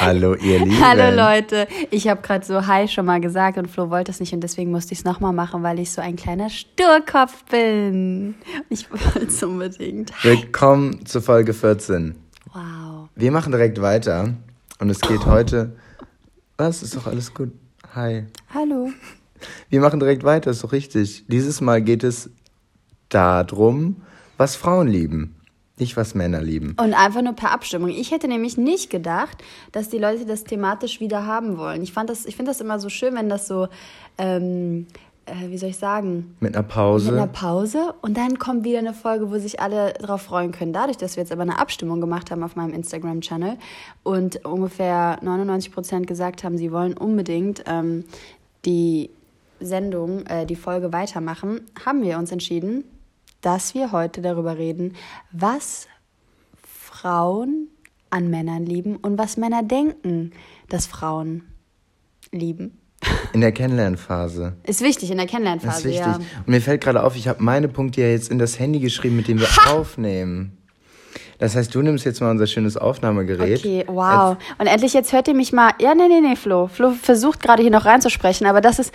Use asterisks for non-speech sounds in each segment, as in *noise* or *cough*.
Hallo, ihr *laughs* Lieben. Hallo Leute, ich habe gerade so Hi schon mal gesagt und Flo wollte es nicht und deswegen musste ich es nochmal machen, weil ich so ein kleiner Sturkopf bin. Ich wollte es unbedingt. Willkommen zu Folge 14. Wow. Wir machen direkt weiter und es geht heute. Was? Ist doch alles gut. Hi. Hallo. Wir machen direkt weiter, ist doch richtig. Dieses Mal geht es darum, was Frauen lieben. Nicht, was Männer lieben. Und einfach nur per Abstimmung. Ich hätte nämlich nicht gedacht, dass die Leute das thematisch wieder haben wollen. Ich, fand das, ich finde das immer so schön, wenn das so, ähm, äh, wie soll ich sagen? Mit einer Pause. Mit einer Pause. Und dann kommt wieder eine Folge, wo sich alle drauf freuen können. Dadurch, dass wir jetzt aber eine Abstimmung gemacht haben auf meinem Instagram-Channel und ungefähr 99 Prozent gesagt haben, sie wollen unbedingt ähm, die Sendung, äh, die Folge weitermachen, haben wir uns entschieden, dass wir heute darüber reden, was Frauen an Männern lieben und was Männer denken, dass Frauen lieben. In der Kennenlernphase. Ist wichtig, in der Kennenlernphase, ist wichtig. ja. Und mir fällt gerade auf, ich habe meine Punkte ja jetzt in das Handy geschrieben, mit dem wir aufnehmen. Das heißt, du nimmst jetzt mal unser schönes Aufnahmegerät. Okay, wow. Und endlich jetzt hört ihr mich mal. Ja, nee, nee, nee, Flo. Flo versucht gerade hier noch reinzusprechen, aber das ist,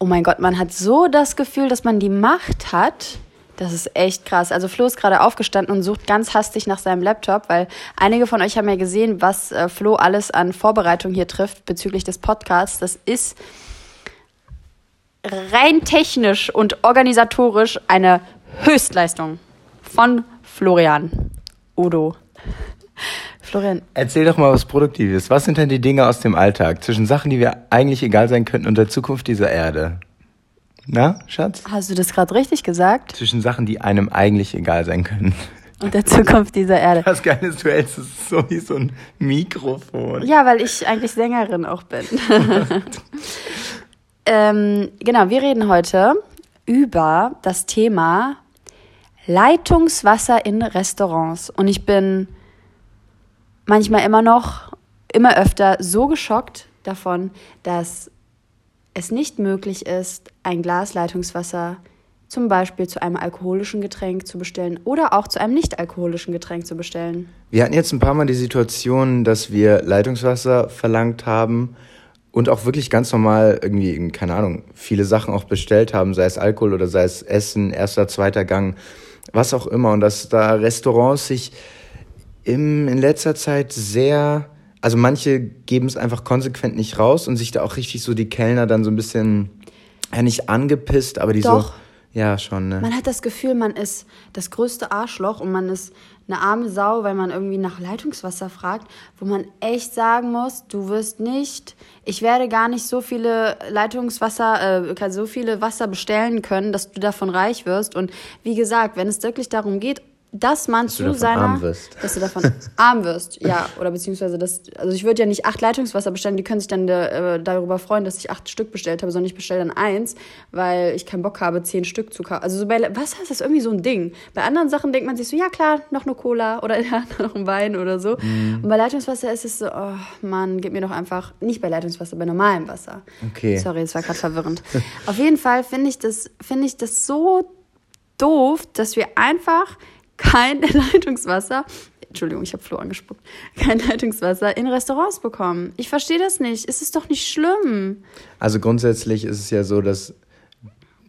oh mein Gott, man hat so das Gefühl, dass man die Macht hat. Das ist echt krass. Also Flo ist gerade aufgestanden und sucht ganz hastig nach seinem Laptop, weil einige von euch haben ja gesehen, was äh, Flo alles an Vorbereitung hier trifft bezüglich des Podcasts. Das ist rein technisch und organisatorisch eine Höchstleistung von Florian Udo. Florian, Erzähl doch mal was Produktives. Was sind denn die Dinge aus dem Alltag zwischen Sachen, die wir eigentlich egal sein könnten und der Zukunft dieser Erde? Na, Schatz? hast du das gerade richtig gesagt? Zwischen Sachen, die einem eigentlich egal sein können. Und der Zukunft dieser Erde. Das Geile ist, du hältst es so wie so ein Mikrofon. Ja, weil ich eigentlich Sängerin auch bin. *laughs* ähm, genau, wir reden heute über das Thema Leitungswasser in Restaurants. Und ich bin manchmal immer noch, immer öfter so geschockt davon, dass es nicht möglich ist, ein Glas Leitungswasser zum Beispiel zu einem alkoholischen Getränk zu bestellen oder auch zu einem nicht alkoholischen Getränk zu bestellen. Wir hatten jetzt ein paar Mal die Situation, dass wir Leitungswasser verlangt haben und auch wirklich ganz normal irgendwie, keine Ahnung, viele Sachen auch bestellt haben, sei es Alkohol oder sei es Essen, erster, zweiter Gang, was auch immer. Und dass da Restaurants sich im, in letzter Zeit sehr, also manche geben es einfach konsequent nicht raus und sich da auch richtig so die Kellner dann so ein bisschen, ja nicht angepisst, aber die Doch. so, ja schon, ne? Man hat das Gefühl, man ist das größte Arschloch und man ist eine arme Sau, weil man irgendwie nach Leitungswasser fragt, wo man echt sagen muss, du wirst nicht, ich werde gar nicht so viele Leitungswasser, äh, so viele Wasser bestellen können, dass du davon reich wirst. Und wie gesagt, wenn es wirklich darum geht, dass man du zu davon seiner, arm wirst. dass du davon arm wirst, *laughs* ja, oder beziehungsweise das, also ich würde ja nicht acht Leitungswasser bestellen, die können sich dann äh, darüber freuen, dass ich acht Stück bestellt habe, sondern ich bestelle dann eins, weil ich keinen Bock habe, zehn Stück zu kaufen. Also so bei Wasser ist das irgendwie so ein Ding. Bei anderen Sachen denkt man sich so, ja klar, noch eine Cola oder *laughs* ja, noch ein Wein oder so. Mhm. Und bei Leitungswasser ist es so, oh Mann, gib mir doch einfach, nicht bei Leitungswasser, bei normalem Wasser. Okay. Sorry, das war gerade *laughs* verwirrend. Auf jeden Fall finde ich das, finde ich das so doof, dass wir einfach kein *laughs* Leitungswasser, Entschuldigung, ich habe Flo angespuckt, kein Leitungswasser in Restaurants bekommen. Ich verstehe das nicht. Es ist doch nicht schlimm. Also grundsätzlich ist es ja so, dass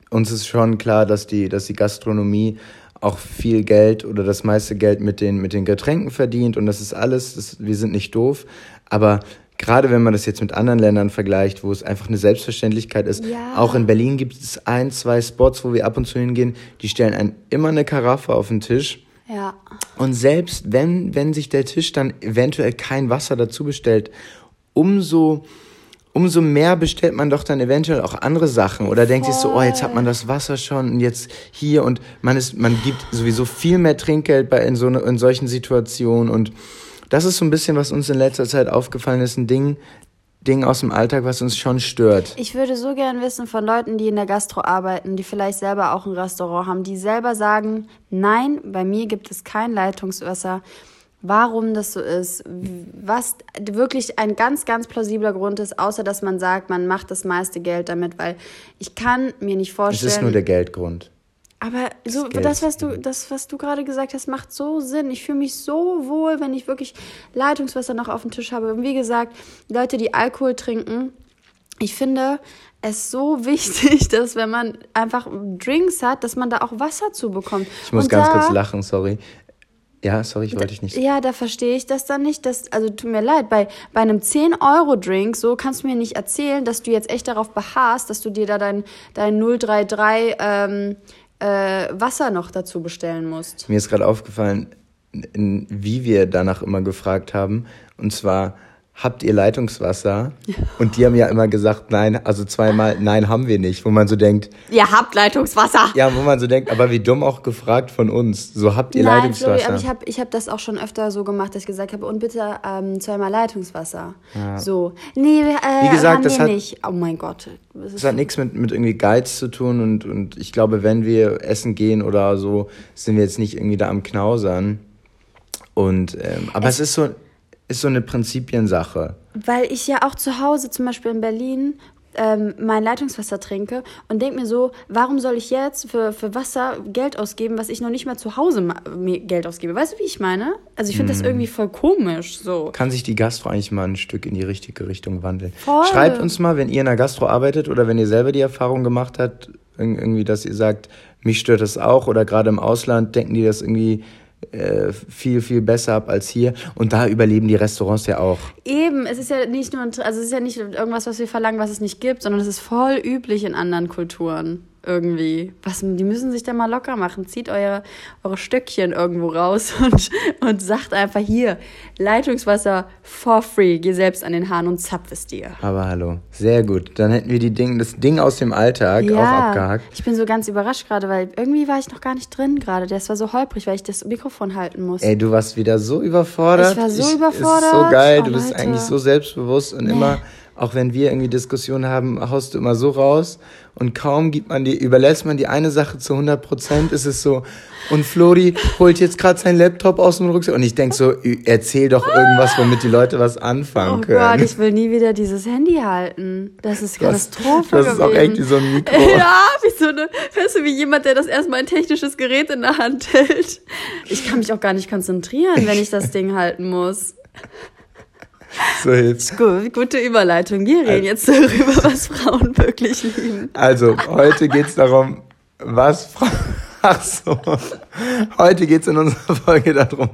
uns ist schon klar, dass die, dass die Gastronomie auch viel Geld oder das meiste Geld mit den, mit den Getränken verdient und das ist alles, das, wir sind nicht doof, aber gerade wenn man das jetzt mit anderen Ländern vergleicht, wo es einfach eine Selbstverständlichkeit ist, Ja. auch in Berlin gibt es ein, zwei Spots, wo wir ab und zu hingehen, die stellen einen immer eine Karaffe auf den Tisch. Ja. und selbst wenn, wenn sich der Tisch dann eventuell kein Wasser dazu bestellt, umso, umso mehr bestellt man doch dann eventuell auch andere Sachen. Oder denkt sich so, oh, jetzt hat man das Wasser schon und jetzt hier. Und man ist, man gibt sowieso viel mehr Trinkgeld bei in so in solchen Situationen. Und das ist so ein bisschen, was uns in letzter Zeit aufgefallen ist, ein Ding, Ding aus dem Alltag, was uns schon stört. Ich würde so gern wissen von Leuten, die in der Gastro arbeiten, die vielleicht selber auch ein Restaurant haben, die selber sagen, nein, bei mir gibt es kein Leitungswasser. Warum das so ist, was wirklich ein ganz, ganz plausibler Grund ist, außer dass man sagt, man macht das meiste Geld damit, weil ich kann mir nicht Es vorstellen. ist nur der Geldgrund. Aber so, Geld das, was du, das, was du gerade gesagt hast, macht so Sinn. Ich fühle mich so wohl, wenn ich wirklich Leitungswasser noch auf dem Tisch habe. Und wie gesagt, Leute, die Alkohol trinken, ich finde es so *laughs* wichtig, dass wenn man einfach Drinks hat, dass man da auch Wasser zu bekommt. Ich muss Und ganz da, kurz lachen, sorry. Ja, sorry, ich wollte dich nicht. Ja, da verstehe ich das dann nicht. Dass, also tut mir leid, bei, bei einem 10-Euro-Drink, so kannst du mir nicht erzählen, dass du jetzt echt darauf beharrst, dass du dir da dein, dein 033 ähm, äh, Wasser noch dazu bestellen musst. Mir ist gerade aufgefallen, in, wie wir danach immer gefragt haben. Und zwar, habt ihr Leitungswasser? Und die haben ja immer gesagt, nein, also zweimal, nein, haben wir nicht. Wo man so denkt, Ihr habt Leitungswasser! ja, wo man so denkt, aber wie dumm auch gefragt von uns. So habt ihr Nein, Leitungswasser. sorry, aber ich habe ich hab das auch schon öfter so gemacht, dass ich gesagt habe, und bitte ähm, zweimal Leitungswasser. So. Nee, äh, Wie gesagt, haben das wir hat- nicht. Oh mein Gott. Das Das hat nichts mit, mit irgendwie Geiz zu tun und, und ich glaube, wenn wir essen gehen oder so, sind wir jetzt nicht irgendwie da am Knausern. Und, ähm, aber es, ist so, ist so eine Prinzipiensache. Weil ich ja auch zu Hause, zum Beispiel in Berlin, ähm, mein Leitungswasser trinke und denke mir so, warum soll ich jetzt für, für Wasser Geld ausgeben, was ich noch nicht mal zu Hause mir Geld ausgebe? Weißt du, wie ich meine? Also ich finde Mhm. das irgendwie voll komisch. So. Kann sich die Gastro eigentlich mal ein Stück in die richtige Richtung wandeln? Voll. Schreibt uns mal, wenn ihr in der Gastro arbeitet oder wenn ihr selber die Erfahrung gemacht habt, irg- irgendwie, dass ihr sagt, mich stört das auch oder gerade im Ausland denken die das irgendwie äh, viel, viel besser ab als hier. Und da überleben die Restaurants ja auch. Eben, es ist ja nicht nur, also es ist ja nicht irgendwas, was wir verlangen, was es nicht gibt, sondern es ist voll üblich in anderen Kulturen irgendwie. Was, die müssen sich da mal locker machen. Zieht eure, eure Stöckchen irgendwo raus *laughs* und, und sagt einfach hier, Leitungswasser for free. Geh selbst an den Hahn und zapf es dir. Aber hallo, sehr gut. Dann hätten wir die Ding, das Ding aus dem Alltag auch abgehakt. ich bin so ganz überrascht gerade, weil irgendwie war ich noch gar nicht drin gerade. Das war so holprig, weil ich das Mikrofon halten muss. Ey, du warst wieder so überfordert. Ich war so ist überfordert. so geil. Oh, du bist Leute. eigentlich so selbstbewusst und immer, auch wenn wir irgendwie Diskussionen haben, haust du immer so raus und kaum gibt man die, überlässt man die eine Sache zu 100 Prozent, ist es so. Und Flori holt jetzt gerade seinen Laptop aus dem Rucksack und ich denk so, erzähl doch irgendwas, womit die Leute was anfangen Oh können. Gott, ich will nie wieder dieses Handy halten. Das ist *laughs* Das- Katastrophe das ist auch echt wie so ein Mikro. *laughs* Ja, wie so eine, weißt du, wie jemand, der das erstmal ein technisches Gerät in der Hand hält. Ich kann mich auch gar nicht konzentrieren, wenn ich das Ding halten muss. *laughs* so hilft's. Gut, gute Überleitung. Wir reden jetzt darüber, was Frauen wirklich lieben. Also, heute geht's darum, was Frauen. *laughs* Ach so. Heute geht's in unserer Folge darum,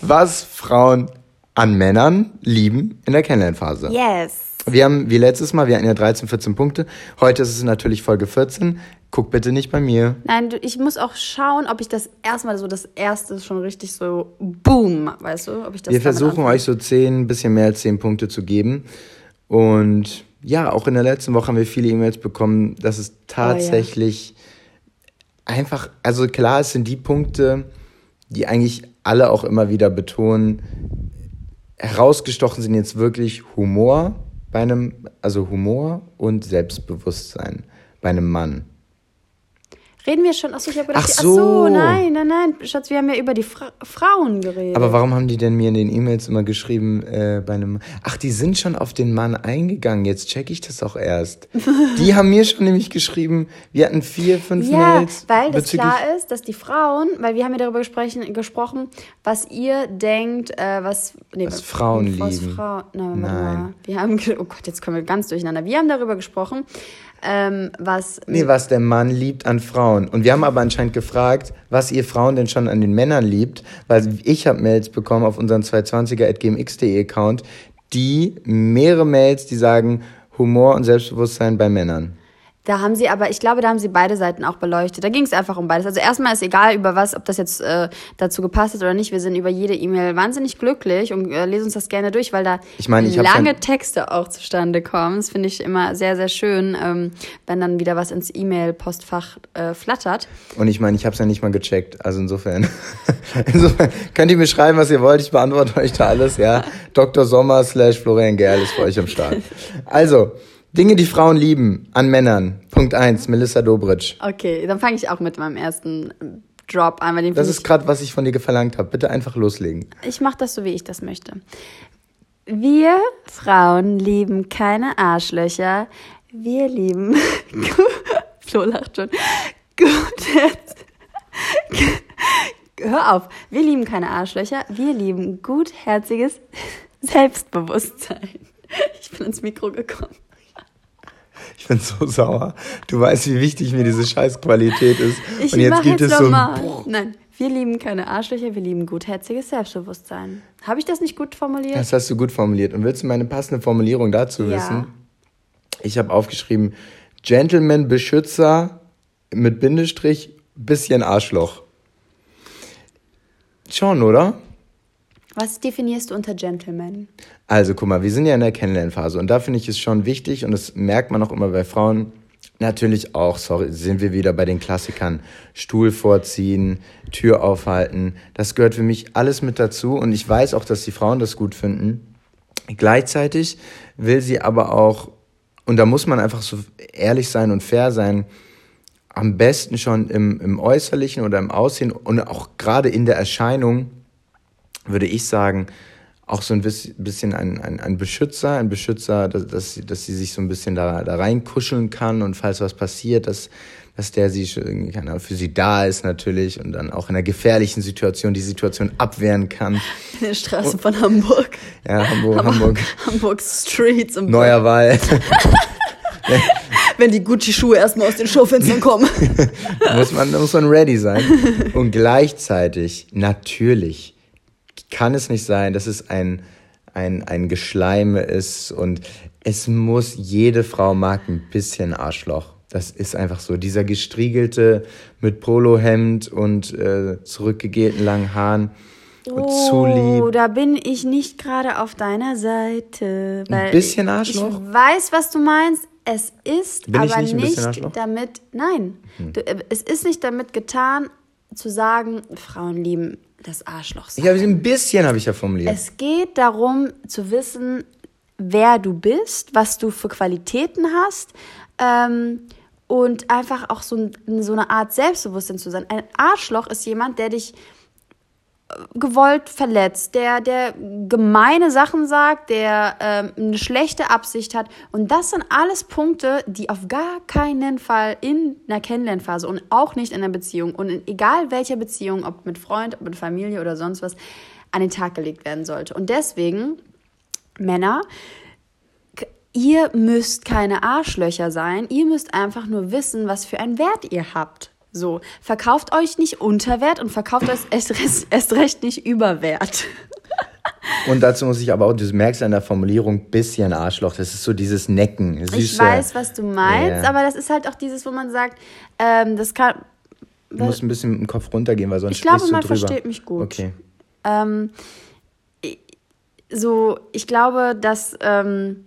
was Frauen an Männern lieben in der Kennenlernphase. Yes. Wir haben, wie letztes Mal, wir hatten ja 13, 14 Punkte. Heute ist es natürlich Folge 14. Guck bitte nicht bei mir. Nein, ich muss auch schauen, ob ich das erstmal so das erste schon richtig so boom, weißt du, ob ich das Wir versuchen anfange. euch so 10, bisschen mehr als 10 Punkte zu geben. Und ja, auch in der letzten Woche haben wir viele E-Mails bekommen, dass es tatsächlich einfach, also klar, es sind die Punkte, die eigentlich alle auch immer wieder betonen, herausgestochen sind jetzt wirklich Humor bei einem, also Humor und Selbstbewusstsein bei einem Mann. Reden wir schon? Achso, ich habe gedacht, Ach ach so. so. nein, nein, nein, Schatz, wir haben ja über die Fra Frauen geredet. Aber warum haben die denn mir in den E-Mails immer geschrieben, äh, bei einem. Ach, die sind schon auf den Mann eingegangen. Jetzt check ich das auch erst. *laughs* die haben mir schon nämlich geschrieben, wir hatten vier, fünf Ja, Mails. weil das klar ist, dass die Frauen, weil wir haben ja darüber gesprochen, gesprochen was ihr denkt, äh, was, nee, Was Frauen was lieben. Frau, nein, Nein. mal. Wir haben, oh Gott, jetzt kommen wir ganz durcheinander. Wir haben darüber gesprochen, ähm, was, Nee, was der Mann liebt an Frauen. Und wir haben aber anscheinend gefragt, was ihr Frauen denn schon an den Männern liebt, weil ich habe Mails bekommen auf unseren 220er.gmx.de Account, die mehrere Mails, die sagen Humor und Selbstbewusstsein bei Männern. Da haben sie aber, ich glaube, da haben sie beide Seiten auch beleuchtet. Da ging es einfach um beides. Also erstmal ist egal, über was, ob das jetzt äh, dazu gepasst hat oder nicht. Wir sind über jede E-Mail wahnsinnig glücklich und äh, lesen uns das gerne durch, weil da Ich meine, ich lange Texte auch zustande kommen. Das finde ich immer sehr, sehr schön, ähm, wenn dann wieder was ins E-Mail-Postfach äh, flattert. Und ich meine, ich habe es ja nicht mal gecheckt. Also insofern, *laughs* insofern könnt ihr mir schreiben, was ihr wollt. Ich beantworte euch da alles. Ja, Dr. Sommer slash Florian Gerl ist für euch am Start. Also Dinge, die Frauen lieben an Männern. Punkt eins, Melissa Dobritsch. Okay, dann fange ich auch mit meinem ersten Drop an. Weil den Das ist gerade, was ich von dir verlangt habe. Bitte einfach loslegen. ich ich mache das so, wie ich das möchte. Wir Frauen lieben keine Arschlöcher. Wir lieben. *laughs* Flo lacht schon. Gut, Hör auf. Wir lieben keine Arschlöcher. Wir lieben gutherziges *laughs* Selbstbewusstsein. Ich bin ins Mikro gekommen. Ich bin so sauer. Du weißt, wie wichtig mir diese Scheißqualität ist. Ich Und jetzt gibt es so ein. Nein, wir lieben keine Arschlöcher, wir lieben gutherziges Selbstbewusstsein. Habe ich das nicht gut formuliert? Das hast du gut formuliert. Und willst du meine passende Formulierung dazu Ja. wissen? Ich habe aufgeschrieben: Gentleman, Beschützer mit Bindestrich, bisschen Arschloch. Schon, oder? Was definierst du unter Gentleman? Also, guck mal, wir sind ja in der Kennenlernphase und da finde ich es schon wichtig und das merkt man auch immer bei Frauen. Natürlich auch, sorry, sind wir wieder bei den Klassikern. Stuhl vorziehen, Tür aufhalten. Das gehört für mich alles mit dazu und ich weiß auch, dass die Frauen das gut finden. Gleichzeitig will sie aber auch, und da muss man einfach so ehrlich sein und fair sein, am besten schon im, im Äußerlichen oder im Aussehen und auch gerade in der Erscheinung, würde ich sagen, auch so ein bis- bisschen ein, ein, ein Beschützer, ein Beschützer, dass, dass, sie- dass sie sich so ein bisschen da, da reinkuscheln kann und falls was passiert, dass, dass der sie keine Ahnung, für sie da ist natürlich und dann auch in einer gefährlichen Situation die Situation abwehren kann. In *laughs* der Straße von Hamburg. Ja, Hamburg, Hamburg, Hamburg Streets. Im neuer Wald. *laughs* Wenn die Gucci-Schuhe erstmal aus den Schaufenstern *laughs* kommen. muss man, da muss man ready sein. Und gleichzeitig, natürlich, kann es nicht sein, dass es ein, ein, ein Geschleime ist und es muss, jede Frau mag ein bisschen Arschloch. Das ist einfach so. Dieser gestriegelte mit Polohemd und äh, zurückgegelten langen Haaren und zu Oh, lieb. da bin ich nicht gerade auf deiner Seite. Weil bisschen Arschloch? Ich weiß, was du meinst. Es ist Bin aber nicht ein nicht? Hm. damit, nein, du, äh, es ist nicht damit getan, zu sagen, Frauen lieben das Arschloch. Ich habe ein bisschen, habe ich ja formuliert. Es geht darum zu wissen, wer du bist, was du für Qualitäten hast ähm, und einfach auch so, so eine Art Selbstbewusstsein zu sein. Ein Arschloch ist jemand, der dich gewollt verletzt, der, der gemeine Sachen sagt, der ähm, eine schlechte Absicht hat. Und das sind alles Punkte, die auf gar keinen Fall in einer Kennenlernphase und auch nicht in einer Beziehung und in egal welcher Beziehung, ob mit Freund, ob mit Familie oder sonst was, an den Tag gelegt werden sollte. Und deswegen, Männer, ihr müsst keine Arschlöcher sein, ihr müsst einfach nur wissen, was für einen Wert ihr habt. So, verkauft euch nicht unter Wert und verkauft euch erst, erst recht nicht über Wert. *laughs* Und dazu muss ich aber auch, du merkst an der Formulierung, bisschen Arschloch. Das ist so dieses Necken. Süße. Ich weiß, was du meinst, Ja. aber das ist halt auch dieses, wo man sagt, ähm, das kann. Du musst ein bisschen mit dem Kopf runtergehen, weil sonst Ich glaube, man drüber. versteht mich gut. Okay. Ähm, so, ich glaube, dass ähm,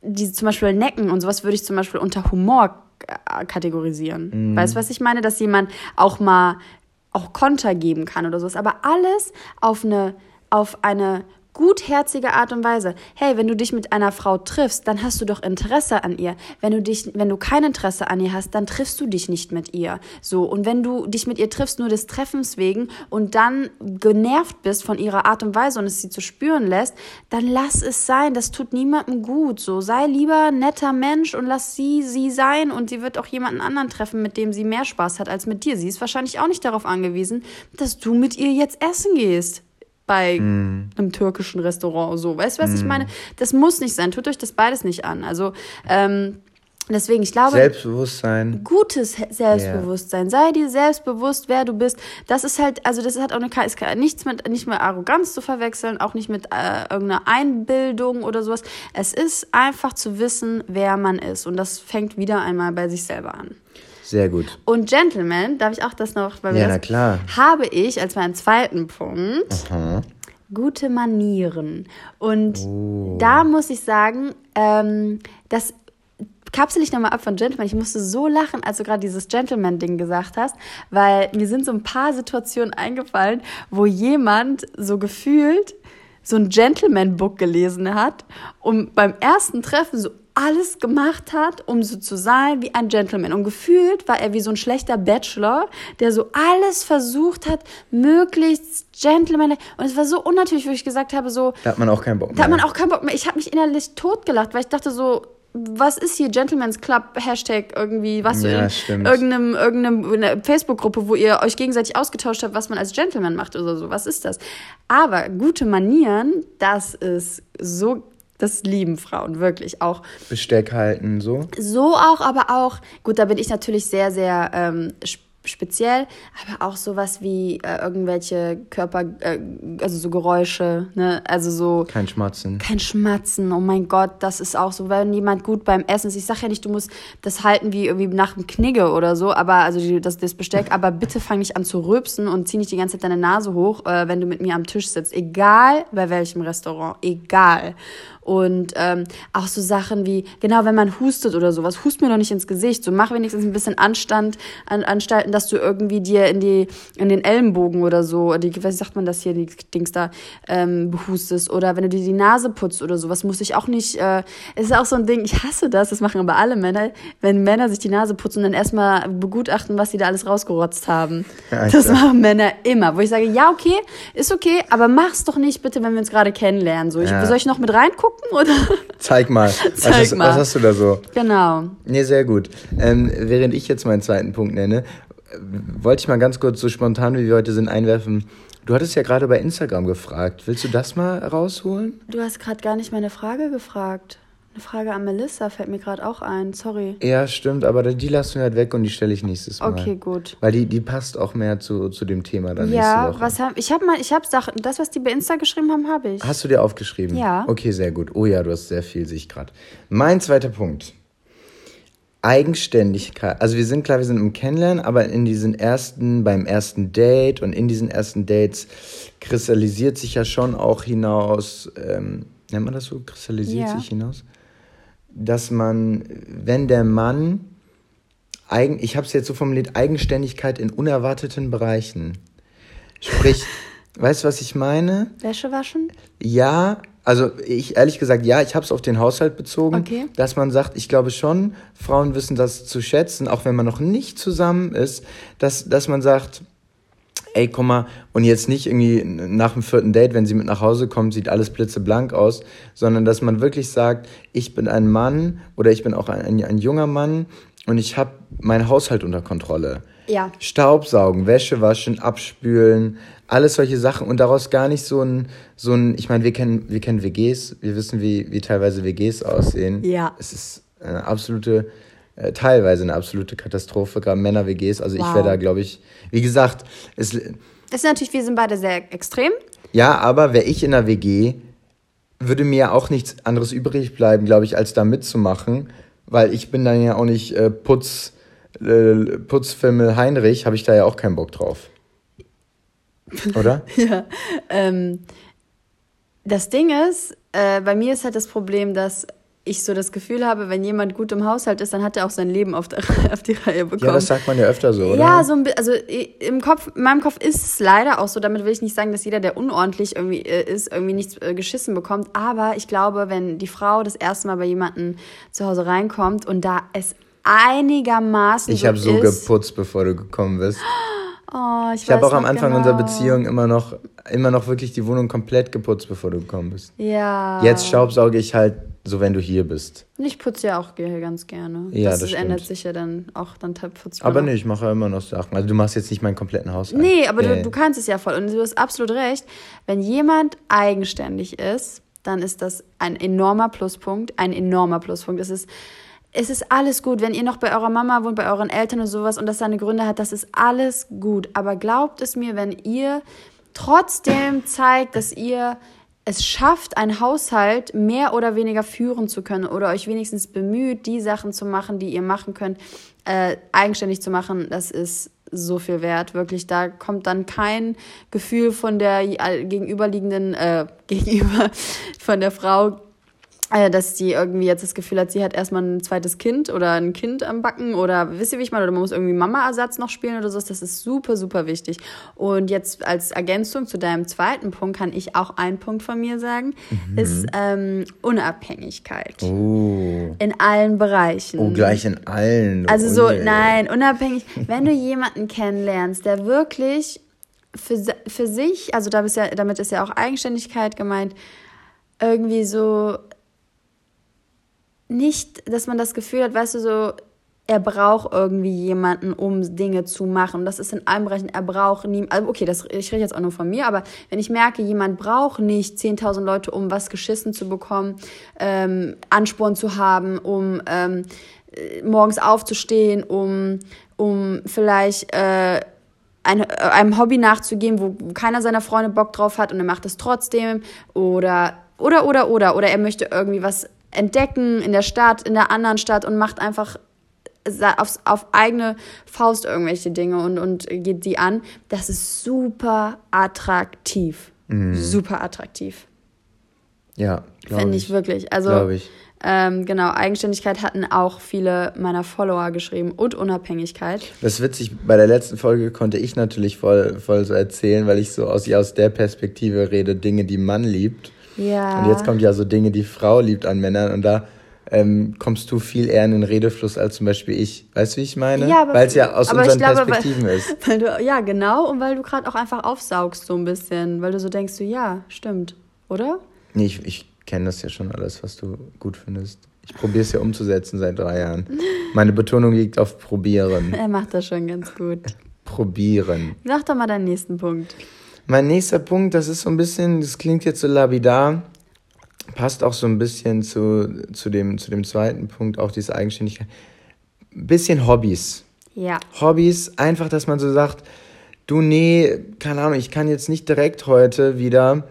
die zum Beispiel Necken und sowas würde ich zum Beispiel unter Humor äh, kategorisieren. Weißt du, was ich meine? Dass jemand auch mal auch Konter geben kann oder sowas. Aber alles auf eine, auf eine gutherzige Art und Weise. Hey, wenn du dich mit einer Frau triffst, dann hast du doch Interesse an ihr. Wenn du dich, wenn du kein Interesse an ihr hast, dann triffst du dich nicht mit ihr. So. Und wenn du dich mit ihr triffst, nur des Treffens wegen und dann genervt bist von ihrer Art und Weise und es sie zu spüren lässt, dann lass es sein. Das tut niemandem gut. So. Sei lieber netter Mensch und lass sie sie sein und sie wird auch jemanden anderen treffen, mit dem sie mehr Spaß hat als mit dir. Sie ist wahrscheinlich auch nicht darauf angewiesen, dass du mit ihr jetzt essen gehst bei einem türkischen Restaurant. So, weißt du, was ich meine? Das muss nicht sein. Tut euch das beides nicht an. Also, ähm, deswegen, ich glaube, Selbstbewusstsein. gutes Selbstbewusstsein. Sei dir selbstbewusst, wer du bist. Das ist halt, also das hat auch eine, ist nichts mit, nicht mit Arroganz zu verwechseln, auch nicht mit äh, irgendeiner Einbildung oder sowas. Es ist einfach zu wissen, wer man ist. Und das fängt wieder einmal bei sich selber an. Sehr gut. Und Gentleman, darf ich auch das noch, weil Ja, das na klar. habe ich als meinen zweiten Punkt Aha. gute Manieren. Und Oh. da muss ich sagen, ähm, das kapsel ich nochmal ab von Gentleman. Ich musste so lachen, als du gerade dieses Gentleman-Ding gesagt hast, weil mir sind so ein paar Situationen eingefallen, wo jemand so gefühlt so ein Gentleman-Book gelesen hat und beim ersten Treffen so alles gemacht hat, um so zu sein wie ein Gentleman. Und gefühlt war er wie so ein schlechter Bachelor, der so alles versucht hat, möglichst Gentleman. Und es war so unnatürlich, wo ich gesagt habe, so, Da hat man auch keinen Bock mehr. da hat man auch keinen Bock mehr. Ich habe mich innerlich totgelacht, weil ich dachte so, was ist hier Gentleman's Club Hashtag irgendwie, was Ja, in stimmt. irgendeinem, irgendeinem Facebook-Gruppe, wo ihr euch gegenseitig ausgetauscht habt, was man als Gentleman macht oder so. Was ist das? Aber gute Manieren, das ist so, das lieben Frauen wirklich auch. Besteck halten, so. So auch, aber auch, gut, da bin ich natürlich sehr, sehr ähm, sp- speziell, aber auch sowas wie äh, irgendwelche Körper, äh, also so Geräusche, ne, also so Kein Schmatzen. kein Schmatzen, oh mein Gott, das ist auch so, wenn jemand gut beim Essen ist. Ich sag ja nicht, du musst das halten wie irgendwie nach dem Knigge oder so, aber also die, das, das Besteck, aber bitte fang nicht an zu rülpsen und zieh nicht die ganze Zeit deine Nase hoch, äh, wenn du mit mir am Tisch sitzt. Egal bei welchem Restaurant, egal. Und ähm, auch so Sachen wie, genau, wenn man hustet oder sowas, hust mir doch nicht ins Gesicht. So mach wenigstens ein bisschen Anstand, an, Anstalten, dass du irgendwie dir in die, in den Ellenbogen oder so, die, wie sagt man das hier, die Dings da, ähm, behustest. Oder wenn du dir die Nase putzt oder sowas, muss ich auch nicht, äh, es ist auch so ein Ding, ich hasse das, das machen aber alle Männer, wenn Männer sich die Nase putzen und dann erstmal begutachten, was sie da alles rausgerotzt haben. Alter. Das machen Männer immer, wo ich sage, ja, okay, ist okay, aber mach's doch nicht bitte, wenn wir uns gerade kennenlernen. So, ich, Ja. soll ich noch mit reingucken oder? Zeig mal. *laughs* Zeig was, ist, mal. was hast du da so? genau. Nee, sehr gut. Ähm, während ich jetzt meinen zweiten Punkt nenne, wollte ich mal ganz kurz so spontan, wie wir heute sind, einwerfen. Du hattest ja gerade bei Instagram gefragt. Willst du das mal rausholen? Du hast gerade gar nicht meine Frage gefragt. Eine Frage an Melissa fällt mir gerade auch ein. Sorry. Ja, stimmt, aber die lassen wir halt weg und die stelle ich nächstes Mal. Okay, gut. Weil die, die passt auch mehr zu, zu dem Thema dann Ja, nächste Woche. was hab, ich habe mal, ich habe Sachen, das, was die bei Insta geschrieben haben, habe ich. Hast du dir aufgeschrieben? Ja. Okay, sehr gut. Oh ja, du hast sehr viel, sehe ich gerade. Mein zweiter Punkt. Eigenständigkeit. Also wir sind klar, wir sind im Kennenlernen, aber in diesen ersten, beim ersten Date und in diesen ersten Dates kristallisiert sich ja schon auch hinaus, ähm, nennt man das so? Kristallisiert Ja. sich hinaus? Dass man, wenn der Mann, eigen, ich habe es jetzt so formuliert, Eigenständigkeit in unerwarteten Bereichen. Sprich, *laughs* weißt du, was ich meine? Wäsche waschen? Ja, also ich ehrlich gesagt, ja, ich habe es auf den Haushalt bezogen, Okay. dass man sagt, ich glaube schon, Frauen wissen das zu schätzen, auch wenn man noch nicht zusammen ist, dass, dass man sagt, ey, komm mal, und jetzt nicht irgendwie nach dem vierten Date, wenn sie mit nach Hause kommt, sieht alles blitzeblank aus, sondern dass man wirklich sagt, ich bin ein Mann oder ich bin auch ein, ein, ein junger Mann und ich habe meinen Haushalt unter Kontrolle. Ja. Staubsaugen, Wäsche waschen, abspülen, alles solche Sachen und daraus gar nicht so ein, so ein, ich meine, wir kennen, wir kennen WGs, wir wissen, wie, wie teilweise WGs aussehen. Ja. Es ist eine absolute, äh, teilweise eine absolute Katastrophe, gerade Männer-WGs. Also ich Wow. wäre da, glaube ich, wie gesagt, es, Das ist natürlich, wir sind beide sehr extrem. ja, aber wäre ich in einer WG, würde mir auch nichts anderes übrig bleiben, glaube ich, als da mitzumachen, weil ich bin dann ja auch nicht äh, Putz, äh, Putzfimmel Heinrich, habe ich da ja auch keinen Bock drauf. *laughs* Oder? Ja. Ähm, das Ding ist, äh, bei mir ist halt das Problem, dass ich so das Gefühl habe, wenn jemand gut im Haushalt ist, dann hat er auch sein Leben auf, der, *laughs* auf die Reihe bekommen. Ja, das sagt man ja öfter so, oder? Ja, so ein bisschen, also im Kopf, in meinem Kopf ist es leider auch so. Damit will ich nicht sagen, dass jeder, der unordentlich irgendwie äh, ist, irgendwie nichts äh, geschissen bekommt. Aber ich glaube, wenn die Frau das erste Mal bei jemandem zu Hause reinkommt und da es einigermaßen Ich habe so ist, geputzt, bevor du gekommen bist. *gasps* Oh, ich Ich habe auch am Anfang genau. unserer Beziehung immer noch, immer noch wirklich die Wohnung komplett geputzt, bevor du gekommen bist. Ja. Jetzt staubsauge ich halt so, wenn du hier bist. Ich putze ja auch ganz gerne. Ja, das das ändert sich ja dann auch, dann putzt man Aber nee, ich mache immer noch Sachen. Also du machst jetzt nicht meinen kompletten Haushalt. Nee, aber Nee. Du, du kannst es ja voll. Und du hast absolut recht. Wenn jemand eigenständig ist, dann ist das ein enormer Pluspunkt. Ein enormer Pluspunkt. Es ist, es ist alles gut. Wenn ihr noch bei eurer Mama wohnt, bei euren Eltern und sowas und das seine Gründe hat, das ist alles gut. Aber glaubt es mir, wenn ihr trotzdem zeigt, dass ihr es schafft, einen Haushalt mehr oder weniger führen zu können oder euch wenigstens bemüht, die Sachen zu machen, die ihr machen könnt, äh, eigenständig zu machen, das ist so viel wert. Wirklich, da kommt dann kein Gefühl von der gegenüberliegenden, äh, *laughs* gegenüber von der Frau, dass die irgendwie jetzt das Gefühl hat, sie hat erstmal ein zweites Kind oder ein Kind am Backen oder wisst ihr, wie ich meine, oder man muss irgendwie Mama-Ersatz noch spielen oder so. Das ist super, super wichtig. Und jetzt als Ergänzung zu deinem zweiten Punkt kann ich auch einen Punkt von mir sagen, ist ähm, Unabhängigkeit. Oh. In allen Bereichen. Oh, gleich in allen. Also so, Ui. nein, unabhängig, wenn du jemanden kennenlernst, der wirklich für, für sich, also da ist ja, damit ist ja auch Eigenständigkeit gemeint, irgendwie so nicht, dass man das Gefühl hat, weißt du, so, er braucht irgendwie jemanden, um Dinge zu machen. Das ist in allen Bereichen, er braucht nie, also okay, das, ich rede jetzt auch nur von mir, aber wenn ich merke, jemand braucht nicht 10.000 Leute, um was geschissen zu bekommen, ähm, Ansporn zu haben, um ähm, morgens aufzustehen, um, um vielleicht äh, äh, einem Hobby nachzugehen, wo keiner seiner Freunde Bock drauf hat und er macht es trotzdem oder oder oder oder oder er möchte irgendwie was entdecken in der Stadt, in der anderen Stadt und macht einfach auf, auf eigene Faust irgendwelche Dinge und, und geht die an. Das ist super attraktiv. Mhm. Super attraktiv. Ja, Finde ich. ich wirklich. Also, ich. Ähm, genau, Eigenständigkeit hatten auch viele meiner Follower geschrieben und Unabhängigkeit. Das ist witzig, bei der letzten Folge konnte ich natürlich voll, voll so erzählen, weil ich so aus, aus der Perspektive rede, Dinge, die Mann liebt. Ja. Und jetzt kommt ja so Dinge, die Frau liebt an Männern und da ähm, kommst du viel eher in den Redefluss als zum Beispiel ich. Weißt du, wie ich meine? Ja, weil es ja aus unseren glaube, Perspektiven weil, ist. *laughs* Weil du, ja, genau. Und weil du gerade auch einfach aufsaugst so ein bisschen. Weil du so denkst, so, ja, stimmt. Oder? Nee, ich, ich kenne das ja schon alles, was du gut findest. Ich probiere es ja umzusetzen seit drei Jahren. Meine Betonung liegt auf probieren. Er macht das schon ganz gut. probieren. Sag doch mal deinen nächsten Punkt. Mein nächster Punkt, das ist so ein bisschen, das klingt jetzt so labidar, passt auch so ein bisschen zu, zu, dem, zu dem zweiten Punkt, auch diese Eigenständigkeit. Ein bisschen Hobbys. Ja. Hobbys, einfach, dass man so sagt, du, nee, keine Ahnung, ich kann jetzt nicht direkt heute wieder,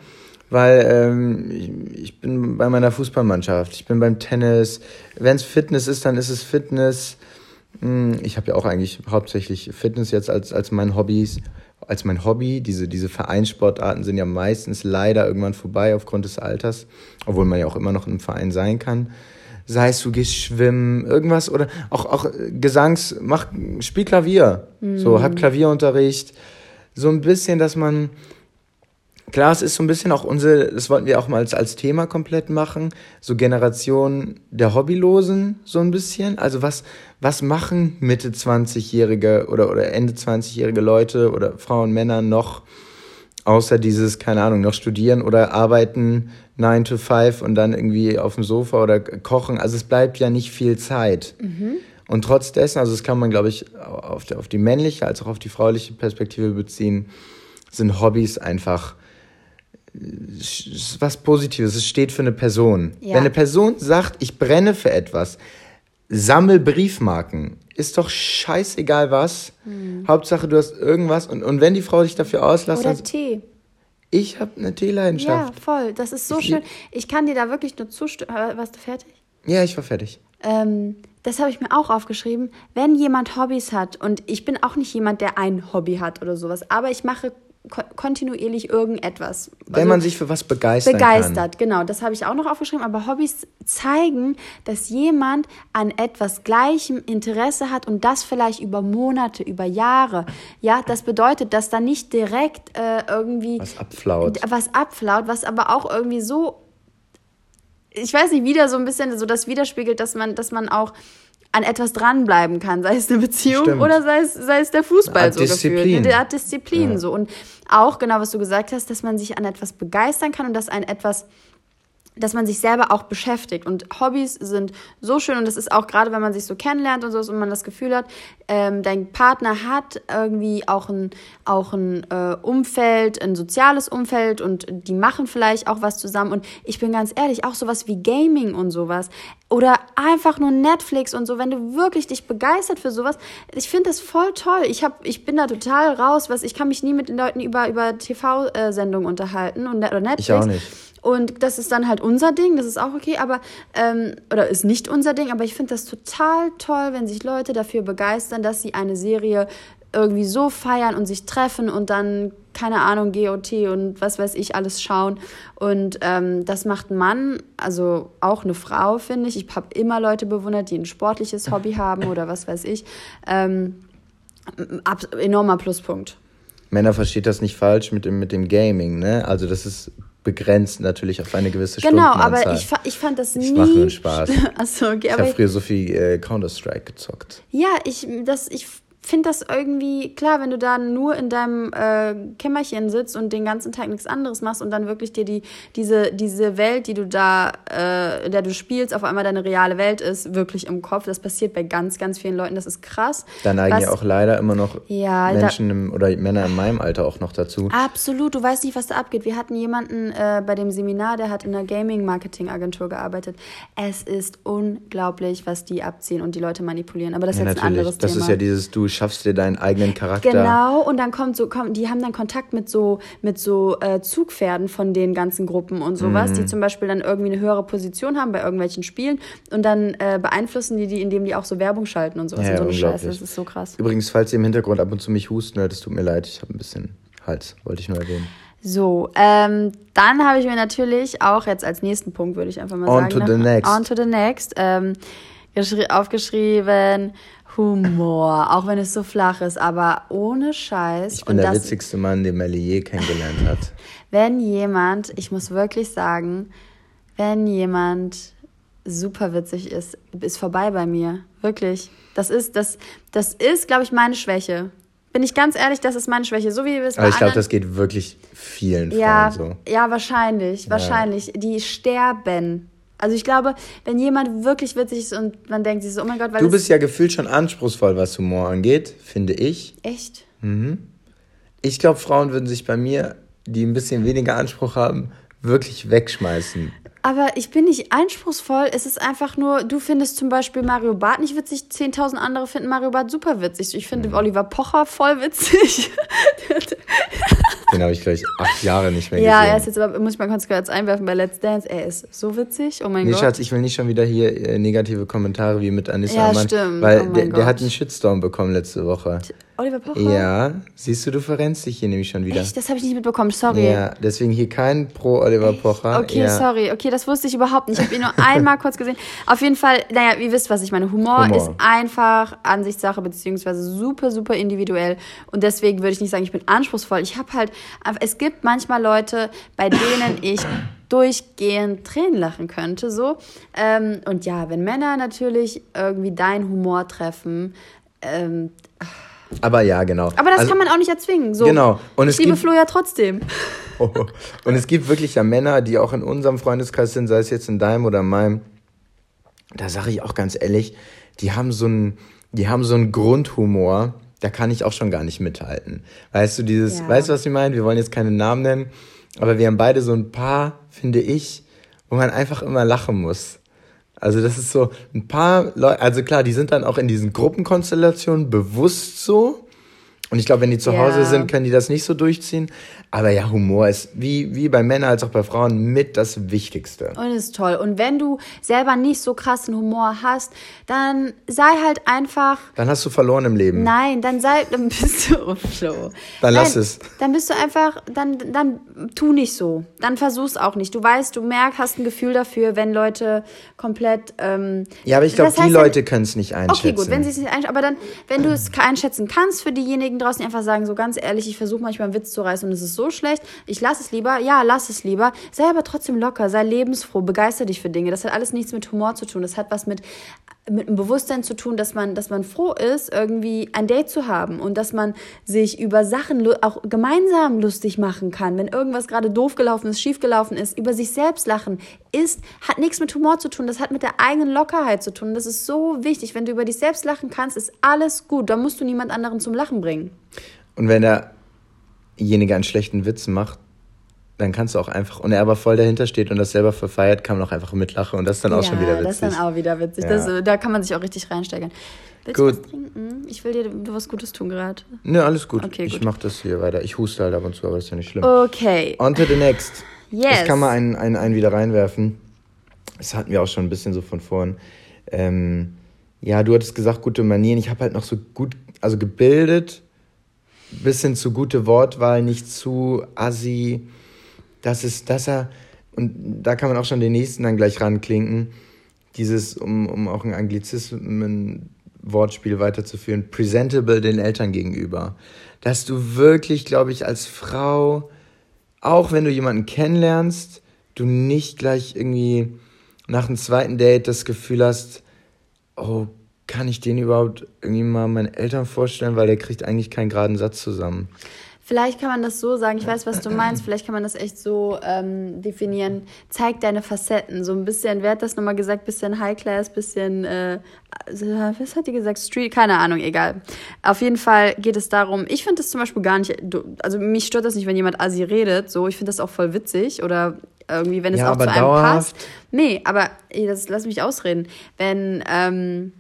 weil ähm, ich, ich bin bei meiner Fußballmannschaft, ich bin beim Tennis. Wenn es Fitness ist, dann ist es Fitness. Hm, ich habe ja auch eigentlich hauptsächlich Fitness jetzt als, als mein Hobbys als mein Hobby. Diese, diese Vereinssportarten sind ja meistens leider irgendwann vorbei aufgrund des Alters, obwohl man ja auch immer noch im Verein sein kann. Sei es, du gehst schwimmen, irgendwas oder auch, auch Gesangs, mach, spiel Klavier. Mhm. So, hat Klavierunterricht. So ein bisschen, dass man, klar, es ist so ein bisschen auch unsere, das wollten wir auch mal als, als Thema komplett machen, so Generation der Hobbylosen, so ein bisschen. Also was, was machen Mitte 20-jährige oder, oder Ende 20-jährige Leute oder Frauen, Männer noch, außer dieses, keine Ahnung, noch studieren oder arbeiten 9 to 5 und dann irgendwie auf dem Sofa oder kochen. Also es bleibt ja nicht viel Zeit. Mhm. Und trotz dessen, also das kann man, glaube ich, auf, die, auf die männliche als auch auf die frauliche Perspektive beziehen, sind Hobbys einfach was Positives. Es steht für eine Person. Ja. Wenn eine Person sagt, ich brenne für etwas, sammel Briefmarken. Ist doch scheißegal was. Hm. Hauptsache, du hast irgendwas. Und, und wenn die Frau dich dafür auslässt. Oder Tee. Ich habe eine Teeleidenschaft. Ja, voll. Das ist so ich schön. Ich kann dir da wirklich nur zustimmen. Äh, warst du fertig? Ja, ich war fertig. Ähm, das habe ich mir auch aufgeschrieben. Wenn jemand Hobbys hat, und ich bin auch nicht jemand, der ein Hobby hat oder sowas, aber ich mache kontinuierlich irgendetwas. Wenn also man sich für was begeistert. Begeistert, kann. genau. Das habe ich auch noch aufgeschrieben. Aber Hobbys zeigen, dass jemand an etwas gleichem Interesse hat und das vielleicht über Monate, über Jahre. Ja, das bedeutet, dass da nicht direkt äh, irgendwie was abflaut. Was abflaut, was aber auch irgendwie so ich weiß nicht, wieder so ein bisschen so das widerspiegelt, dass man, dass man auch an etwas dranbleiben kann, sei es eine Beziehung Stimmt. oder sei es, sei es der Fußball so Disziplin. gefühlt. Der hat Disziplin ja. so. Und auch genau, was du gesagt hast, dass man sich an etwas begeistern kann und dass ein etwas dass man sich selber auch beschäftigt. Und Hobbys sind so schön und das ist auch gerade, wenn man sich so kennenlernt und so und man das Gefühl hat, ähm, dein Partner hat irgendwie auch ein, auch ein äh, Umfeld, ein soziales Umfeld und die machen vielleicht auch was zusammen. Und ich bin ganz ehrlich, auch sowas wie Gaming und sowas oder einfach nur Netflix und so, wenn du wirklich dich begeistert für sowas, ich finde das voll toll. Ich hab, ich bin da total raus, was ich kann mich nie mit den Leuten über über TV-Sendungen unterhalten und oder Netflix. Ich auch nicht. Und das ist dann halt unser Ding, das ist auch okay, aber, ähm, oder ist nicht unser Ding, aber ich finde das total toll, wenn sich Leute dafür begeistern, dass sie eine Serie irgendwie so feiern und sich treffen und dann, keine Ahnung, GOT und was weiß ich alles schauen. Und ähm, das macht ein Mann, also auch eine Frau, finde ich. Ich habe immer Leute bewundert, die ein sportliches Hobby *laughs* haben oder was weiß ich. Ähm, enormer Pluspunkt. Männer versteht das nicht falsch mit dem, mit dem Gaming, ne? Also das ist begrenzt natürlich auf eine gewisse Genau, aber ich, ich fand das nie... Ich mache nur Spaß. *laughs* Achso, okay, ich habe früher so viel äh, Counter-Strike gezockt. Ja, ich, das, ich, finde das irgendwie, klar, wenn du da nur in deinem äh, Kämmerchen sitzt und den ganzen Tag nichts anderes machst und dann wirklich dir die, diese, diese Welt, die du da, äh, in der du spielst, auf einmal deine reale Welt ist, wirklich im Kopf. Das passiert bei ganz, ganz vielen Leuten, das ist krass. Da neigen was, ja auch leider immer noch ja, Menschen da, im, oder Männer in meinem Alter auch noch dazu. Absolut, du weißt nicht, was da abgeht. Wir hatten jemanden äh, bei dem Seminar, der hat in einer Gaming-Marketing-Agentur gearbeitet. Es ist unglaublich, was die abziehen und die Leute manipulieren. Aber das ja, ist jetzt ein anderes das Thema. Das ist ja dieses, du schaffst dir deinen eigenen Charakter. Genau, und dann kommt so, kommt, die haben dann Kontakt mit so, mit so äh, Zugpferden von den ganzen Gruppen und sowas, mhm. die zum Beispiel dann irgendwie eine höhere Position haben bei irgendwelchen Spielen und dann äh, beeinflussen die die, indem die auch so Werbung schalten und sowas ja, und so eine Scheiße. Das ist so krass. Übrigens, falls ihr im Hintergrund ab und zu mich husten hört, es tut mir leid, ich habe ein bisschen Hals, wollte ich nur erwähnen. So, ähm, dann habe ich mir natürlich auch jetzt als nächsten Punkt, würde ich einfach mal on sagen. On to the next. On to the next. Ähm, aufgeschrieben, Humor, auch wenn es so flach ist, aber ohne Scheiß. Ich bin der das, witzigste Mann, den je kennengelernt hat. Wenn jemand, ich muss wirklich sagen, wenn jemand super witzig ist, ist vorbei bei mir. Wirklich. Das ist, das, das ist, glaube ich, meine Schwäche. Bin ich ganz ehrlich, das ist meine Schwäche. So wie wir es Aber ich glaube, das geht wirklich vielen ja, Frauen so. Ja, wahrscheinlich. Wahrscheinlich. Ja. Die sterben also ich glaube, wenn jemand wirklich witzig ist und man denkt sich so, oh mein Gott, weil Du bist ja gefühlt schon anspruchsvoll, was Humor angeht, finde ich. Echt? Mhm. Ich glaube, Frauen würden sich bei mir, die ein bisschen weniger Anspruch haben, wirklich wegschmeißen. Aber ich bin nicht anspruchsvoll. Es ist einfach nur, du findest zum Beispiel Mario Barth nicht witzig, 10.000 andere finden Mario Barth super witzig. Ich finde mhm. Oliver Pocher voll witzig. *laughs* Den habe ich, glaube ich, acht Jahre nicht mehr ja, gesehen. Ja, er ist jetzt aber, muss ich mal ganz kurz einwerfen bei Let's Dance. Er ist so witzig. Oh mein nee, Gott. Schatz, ich will nicht schon wieder hier äh, negative Kommentare wie mit Anissa ja, Mann, stimmt. Weil oh der, der, hat einen Shitstorm bekommen letzte Woche. Oliver Pocher? Ja, siehst du, du verrennst dich hier nämlich schon wieder. Echt? Das habe ich nicht mitbekommen, sorry. Ja, deswegen hier kein pro Oliver Echt? Pocher. Okay, ja. sorry. Okay, das wusste ich überhaupt nicht. Ich habe ihn nur *laughs* einmal kurz gesehen. Auf jeden Fall, naja, ihr wisst, was ich meine. Humor, Humor, ist einfach Ansichtssache, beziehungsweise super, super individuell. Und deswegen würde ich nicht sagen, ich bin anspruchsvoll. Ich habe halt, es gibt manchmal Leute, bei denen ich durchgehend Tränen lachen könnte, so. Ähm, und ja, wenn Männer natürlich irgendwie deinen Humor treffen, ähm, aber ja, genau. Aber das also, kann man auch nicht erzwingen. So. Genau. Und ich liebe gibt, Flo ja trotzdem. Oh, und es gibt wirklich ja Männer, die auch in unserem Freundeskreis sind, sei es jetzt in deinem oder in meinem. Da sage ich auch ganz ehrlich, die haben so einen, die haben so einen Grundhumor, da kann ich auch schon gar nicht mithalten. Weißt du, dieses, ja. weißt du, was ich meine? Wir wollen jetzt keine Namen nennen, aber wir haben beide so ein paar, finde ich, wo man einfach immer lachen muss. Also das ist so ein paar Leute, also klar, die sind dann auch in diesen Gruppenkonstellationen bewusst so. Und ich glaube, wenn die zu Hause sind, können die das nicht so durchziehen. Aber ja, Humor ist wie, wie bei Männern als auch bei Frauen mit das Wichtigste. Und ist toll. Und wenn du selber nicht so krassen Humor hast, dann sei halt einfach. Dann hast du verloren im Leben. Nein, dann sei, dann bist du oh, Flo. Dann lass es. Dann bist du einfach, dann, dann tu nicht so. Dann versuch's auch nicht. Du weißt, du merkst, hast ein Gefühl dafür, wenn Leute komplett. Ähm, ja, aber ich glaube, die Leute können es nicht einschätzen. Okay, gut, wenn sie es nicht einschätzen. Aber dann, wenn du es einschätzen kannst für diejenigen draußen, die einfach sagen, so ganz ehrlich, ich versuche manchmal einen Witz zu reißen und es ist so schlecht, ich lasse es lieber, ja, lass es lieber. Sei aber trotzdem locker, sei lebensfroh, begeister dich für Dinge. Das hat alles nichts mit Humor zu tun. Das hat was mit, mit einem Bewusstsein zu tun, dass man, dass man froh ist, irgendwie ein Date zu haben und dass man sich über Sachen auch gemeinsam lustig machen kann. Wenn irgendwas gerade doof gelaufen ist, schief gelaufen ist, über sich selbst lachen, ist, hat nichts mit Humor zu tun. Das hat mit der eigenen Lockerheit zu tun. Das ist so wichtig. Wenn du über dich selbst lachen kannst, ist alles gut. Da musst du niemand anderen zum Lachen bringen. Und wenn er derjenige einen schlechten Witz macht, dann kannst du auch einfach, und er aber voll dahinter steht und das selber verfeiert, kann man auch einfach mitlachen und das ist dann auch ja, schon wieder witzig. das ist dann auch wieder witzig. Ja. Das, da kann man sich auch richtig reinsteigern. Willst gut. du was trinken? Ich will dir was Gutes tun gerade. Ne, alles gut. Okay, ich gut. mach das hier weiter. Ich huste halt ab und zu, aber das ist ja nicht schlimm. Okay. On to the next. Yes. Ich kann mal einen, einen, einen wieder reinwerfen. Das hatten wir auch schon ein bisschen so von vorn. Ähm, ja, du hattest gesagt, gute Manieren. Ich habe halt noch so gut, also gebildet, bisschen zu gute Wortwahl, nicht zu assi. Das ist, dass er, und da kann man auch schon den nächsten dann gleich ranklinken, dieses, um, um auch ein Anglizismen Wortspiel weiterzuführen, presentable den Eltern gegenüber. Dass du wirklich, glaube ich, als Frau, auch wenn du jemanden kennenlernst, du nicht gleich irgendwie nach einem zweiten Date das Gefühl hast, oh kann ich den überhaupt irgendwie mal meinen Eltern vorstellen, weil der kriegt eigentlich keinen geraden Satz zusammen. Vielleicht kann man das so sagen, ich weiß, was du meinst, vielleicht kann man das echt so ähm, definieren. Zeig deine Facetten, so ein bisschen, wer hat das nochmal gesagt, bisschen High Class, bisschen, äh, was hat die gesagt, Street, keine Ahnung, egal. Auf jeden Fall geht es darum, ich finde das zum Beispiel gar nicht, also mich stört das nicht, wenn jemand Asi redet, so, ich finde das auch voll witzig oder irgendwie, wenn es ja, auch zu einem dauerhaft. passt. Nee, aber das, lass mich ausreden. Wenn, ähm,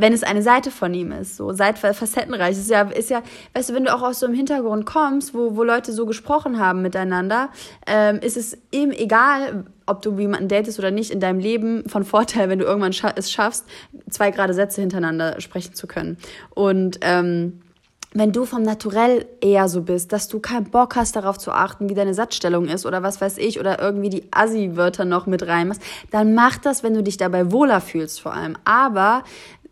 wenn es eine Seite von ihm ist, so seit facettenreich. Ist ja, ist ja, weißt du, wenn du auch aus so einem Hintergrund kommst, wo, wo Leute so gesprochen haben miteinander, ähm, ist es ihm egal, ob du jemanden datest oder nicht, in deinem Leben von Vorteil, wenn du irgendwann scha es schaffst, zwei gerade Sätze hintereinander sprechen zu können. Und ähm, wenn du vom Naturell eher so bist, dass du keinen Bock hast, darauf zu achten, wie deine Satzstellung ist oder was weiß ich, oder irgendwie die Assi-Wörter noch mit reinmachst, dann mach das, wenn du dich dabei wohler fühlst vor allem. Aber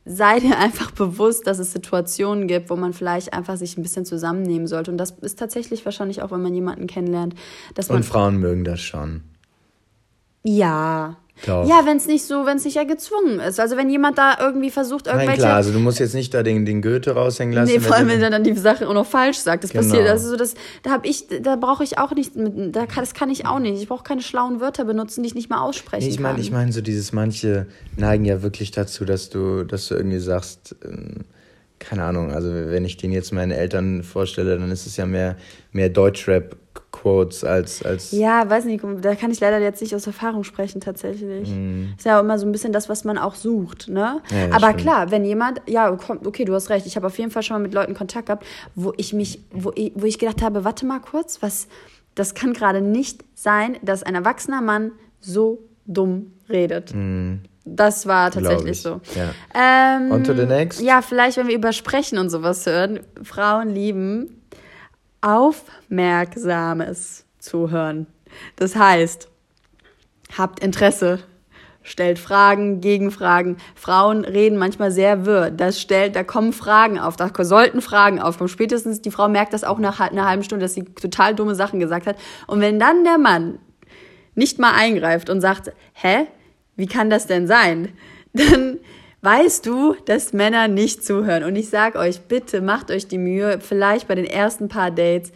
sei dir *laughs* einfach bewusst, dass es Situationen gibt, wo man vielleicht einfach sich ein bisschen zusammennehmen sollte. Und das ist tatsächlich wahrscheinlich auch, wenn man jemanden kennenlernt. Dass man Und Frauen mögen das schon. Ja, Doch. Ja, wenn es nicht so, wenn es nicht ja gezwungen ist. Also wenn jemand da irgendwie versucht, irgendwelche. Nein, klar, also du musst jetzt nicht da den, den Goethe raushängen lassen. Nee, vor allem, wenn er dann die Sache auch noch falsch sagt. Das genau. passiert. Also das, da habe ich, da brauche ich auch nicht, da kann, das kann ich auch nicht. Ich brauche keine schlauen Wörter benutzen, die ich nicht mal aussprechen nee, ich mein, kann. Ich meine, so dieses, manche neigen ja wirklich dazu, dass du, dass du irgendwie sagst, ähm, keine Ahnung, also wenn ich den jetzt meinen Eltern vorstelle, dann ist es ja mehr, mehr Deutschrap Quotes als, als. Ja, weiß nicht, da kann ich leider jetzt nicht aus Erfahrung sprechen, tatsächlich. Mm. Ist ja immer so ein bisschen das, was man auch sucht, ne? Ja, Aber stimmt. klar, wenn jemand, ja, okay, du hast recht, ich habe auf jeden Fall schon mal mit Leuten Kontakt gehabt, wo ich mich, wo ich, wo ich gedacht habe, warte mal kurz, was, das kann gerade nicht sein, dass ein erwachsener Mann so dumm redet. Mm. Das war tatsächlich so. Ja. Ähm, On to the next. Ja, vielleicht, wenn wir über Sprechen und sowas hören. Frauen lieben aufmerksames Zuhören. Das heißt, habt Interesse, stellt Fragen, Gegenfragen. Frauen reden manchmal sehr wirr. Das stellt, da kommen Fragen auf, da sollten Fragen aufkommen. Spätestens die Frau merkt das auch nach einer halben Stunde, dass sie total dumme Sachen gesagt hat. Und wenn dann der Mann nicht mal eingreift und sagt, hä, wie kann das denn sein? Dann weißt du, dass Männer nicht zuhören. Und ich sag euch, bitte macht euch die Mühe, vielleicht bei den ersten paar Dates,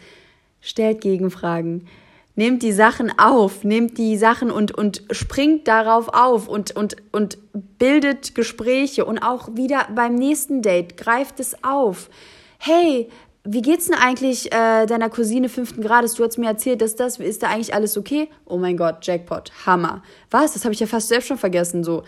stellt Gegenfragen. Nehmt die Sachen auf, nehmt die Sachen und, und springt darauf auf und, und, und bildet Gespräche und auch wieder beim nächsten Date greift es auf. Hey, wie geht's denn eigentlich äh, deiner Cousine fünften Grades? Du hast mir erzählt, dass das, ist da eigentlich alles okay? Oh mein Gott, Jackpot, Hammer. Was? Das habe ich ja fast selbst schon vergessen. So.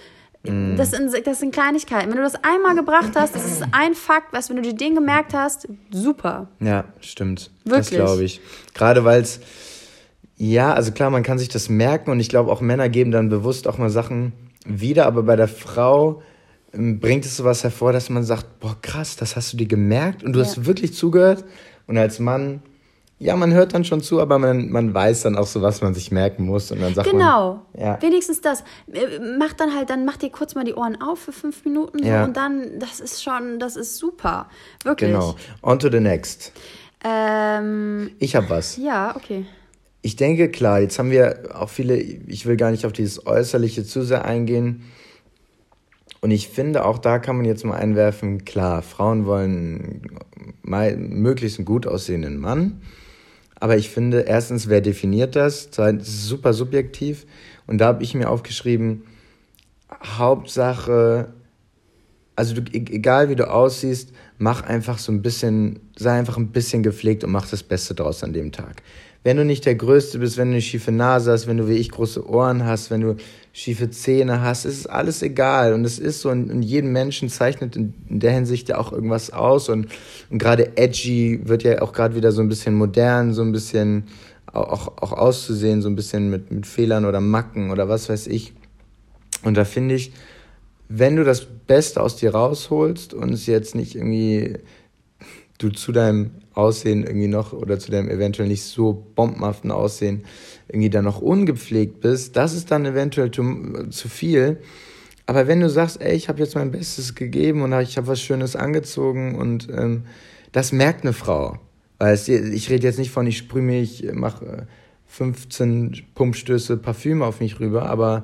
Das, sind, das sind Kleinigkeiten. Wenn du das einmal gebracht hast, das ist ein Fakt, was, wenn du dir den gemerkt hast, super. Ja, stimmt. Wirklich. Das glaube ich. Gerade weil es, ja, also klar, man kann sich das merken und ich glaube auch Männer geben dann bewusst auch mal Sachen wieder, aber bei der Frau ähm, bringt es sowas hervor, dass man sagt, boah, krass, das hast du dir gemerkt und du ja. hast wirklich zugehört. Und als Mann ja, man hört dann schon zu, aber man, man weiß dann auch so, was man sich merken muss. Und dann sagt genau. Man, ja. Wenigstens das. Äh, mach dann halt, dann mach dir kurz mal die Ohren auf für fünf Minuten so, ja. und dann, das ist schon, das ist super. Wirklich. Genau. On to the next. Ähm, ich habe was. Ja, okay. Ich denke, klar, jetzt haben wir auch viele, ich will gar nicht auf dieses Äußerliche zu sehr eingehen. Und ich finde, auch da kann man jetzt mal einwerfen, klar, Frauen wollen möglichst einen gut aussehenden Mann. Aber ich finde, erstens, wer definiert das? Zweitens, super subjektiv. Und da habe ich mir aufgeschrieben, Hauptsache, also du, e-, egal wie du aussiehst, mach einfach so ein bisschen, sei einfach ein bisschen gepflegt und mach das Beste draus an dem Tag wenn du nicht der Größte bist, wenn du eine schiefe Nase hast, wenn du wie ich große Ohren hast, wenn du schiefe Zähne hast, ist alles egal. Und es ist so, und jeden Menschen zeichnet in, der Hinsicht ja auch irgendwas aus. Und, und gerade edgy wird ja auch gerade wieder so ein bisschen modern, so ein bisschen auch, auch auszusehen, so ein bisschen mit, mit Fehlern oder Macken oder was weiß ich. Und da finde ich, wenn du das Beste aus dir rausholst und es jetzt nicht irgendwie du zu deinem Aussehen irgendwie noch oder zu deinem eventuell nicht so bombenhaften Aussehen irgendwie dann noch ungepflegt bist, das ist dann eventuell zu, zu viel. Aber wenn du sagst, ey, ich habe jetzt mein Bestes gegeben und ich habe was Schönes angezogen und ähm, das merkt eine Frau. Weil ich rede jetzt nicht von, ich sprühe mich, mache 15 Pumpstöße Parfüm auf mich rüber, aber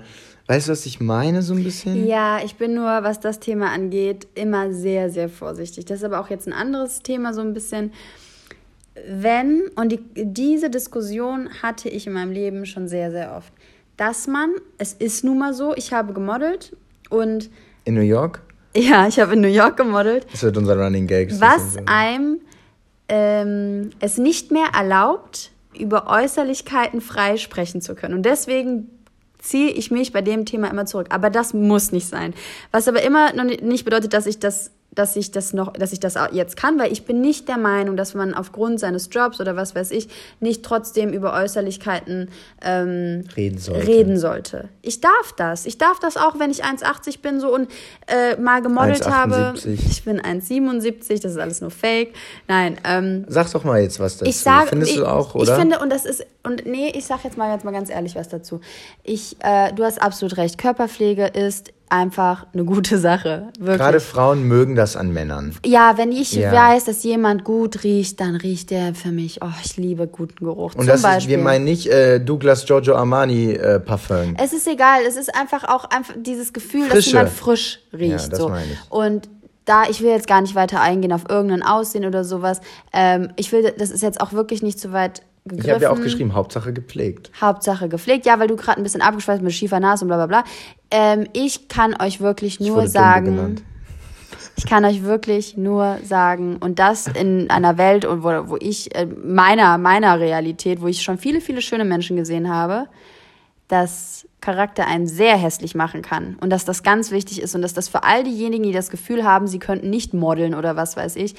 Weißt du, was ich meine, so ein bisschen? Ja, ich bin nur, was das Thema angeht, immer sehr, sehr vorsichtig. Das ist aber auch jetzt ein anderes Thema, so ein bisschen. Wenn, und die, diese Diskussion hatte ich in meinem Leben schon sehr, sehr oft, dass man, es ist nun mal so, ich habe gemodelt und. In New York? Ja, ich habe in New York gemodelt. Das wird unser Running Gag. Was einem ähm, es nicht mehr erlaubt, über Äußerlichkeiten frei sprechen zu können. Und deswegen ziehe ich mich bei dem Thema immer zurück. Aber das muss nicht sein. Was aber immer noch nicht bedeutet, dass ich das dass ich das noch, dass ich das jetzt kann, weil ich bin nicht der Meinung, dass man aufgrund seines Jobs oder was weiß ich nicht trotzdem über Äußerlichkeiten ähm, reden, sollte. reden sollte. Ich darf das. Ich darf das auch, wenn ich 1,80 bin so und äh, mal gemodelt 1, habe. Ich bin 1,77, das ist alles nur Fake. Nein. Ähm, sag doch mal jetzt was dazu. Ich sag, Findest ich, du auch, oder? Ich finde und das ist und nee, ich sag jetzt mal jetzt mal ganz ehrlich was dazu. Ich, äh, du hast absolut recht. Körperpflege ist einfach eine gute Sache. Wirklich. Gerade Frauen mögen das an Männern. Ja, wenn ich ja. weiß, dass jemand gut riecht, dann riecht der für mich. Oh, ich liebe guten Geruch. Und Zum das Beispiel. ist, wir meinen nicht äh, Douglas Giorgio Armani äh, Parfum. Es ist egal. Es ist einfach auch einfach dieses Gefühl, Frische. dass jemand frisch riecht. Ja, das so. meine ich. Und da, ich will jetzt gar nicht weiter eingehen auf irgendein Aussehen oder sowas. Ähm, ich will, das ist jetzt auch wirklich nicht so weit gegriffen. Ich habe ja auch geschrieben, Hauptsache gepflegt. Hauptsache gepflegt, ja, weil du gerade ein bisschen abgeschweißt mit schiefer Nase und bla bla bla. Ähm, ich kann euch wirklich nur sagen. Ich kann euch wirklich nur sagen, und das in einer Welt, wo, wo ich, äh, meiner, meiner Realität, wo ich schon viele, viele schöne Menschen gesehen habe, dass Charakter einen sehr hässlich machen kann. Und dass das ganz wichtig ist und dass das für all diejenigen, die das Gefühl haben, sie könnten nicht modeln oder was weiß ich,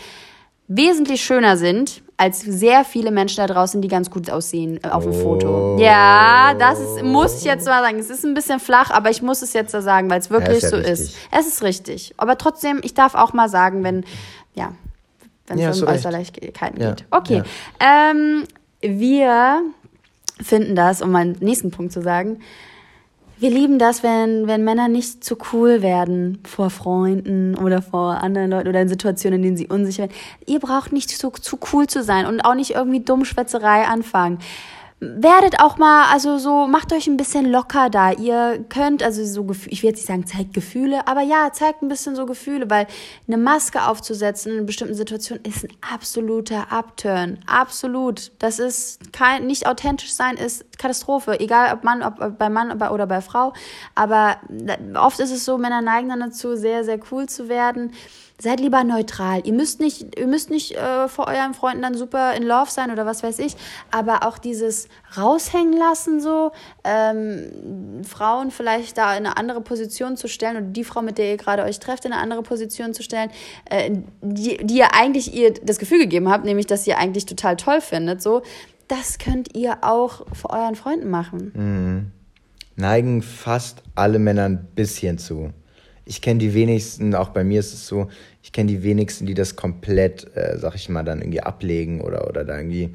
wesentlich schöner sind als sehr viele Menschen da draußen, die ganz gut aussehen äh, auf dem oh. Foto. Ja, das ist, muss ich jetzt mal sagen. Es ist ein bisschen flach, aber ich muss es jetzt da sagen, weil es wirklich ja, ist ja so richtig. ist. Es ist richtig. Aber trotzdem, ich darf auch mal sagen, wenn, ja, wenn es ja, um Äußerlichkeiten ja. geht. Okay. Ähm, wir finden das, um meinen nächsten Punkt zu sagen, wir lieben das, wenn, wenn Männer nicht zu cool werden vor Freunden oder vor anderen Leuten oder in Situationen, in denen sie unsicher werden. Ihr braucht nicht so zu cool zu sein und auch nicht irgendwie Dummschwätzerei anfangen werdet auch mal, also so, macht euch ein bisschen locker da. Ihr könnt, also so, ich will jetzt nicht sagen, zeigt Gefühle, aber ja, zeigt ein bisschen so Gefühle, weil eine Maske aufzusetzen in einer bestimmten Situation ist ein absoluter Upturn. Absolut. Das ist kein, nicht authentisch sein ist Katastrophe. Egal ob Mann, ob bei Mann oder bei Frau. Aber oft ist es so, Männer neigen dann dazu, sehr, sehr cool zu werden seid lieber neutral. Ihr müsst nicht, ihr müsst nicht äh, vor euren Freunden dann super in Love sein oder was weiß ich, aber auch dieses raushängen lassen so, ähm, Frauen vielleicht da in eine andere Position zu stellen oder die Frau, mit der ihr gerade euch trefft, in eine andere Position zu stellen, äh, die, die ihr eigentlich ihr das Gefühl gegeben habt, nämlich, dass ihr eigentlich total toll findet, so, das könnt ihr auch vor euren Freunden machen. Mhm. Neigen fast alle Männer ein bisschen zu ich kenne die wenigsten, auch bei mir ist es so, ich kenne die wenigsten, die das komplett, äh, sag ich mal, dann irgendwie ablegen oder, oder da irgendwie.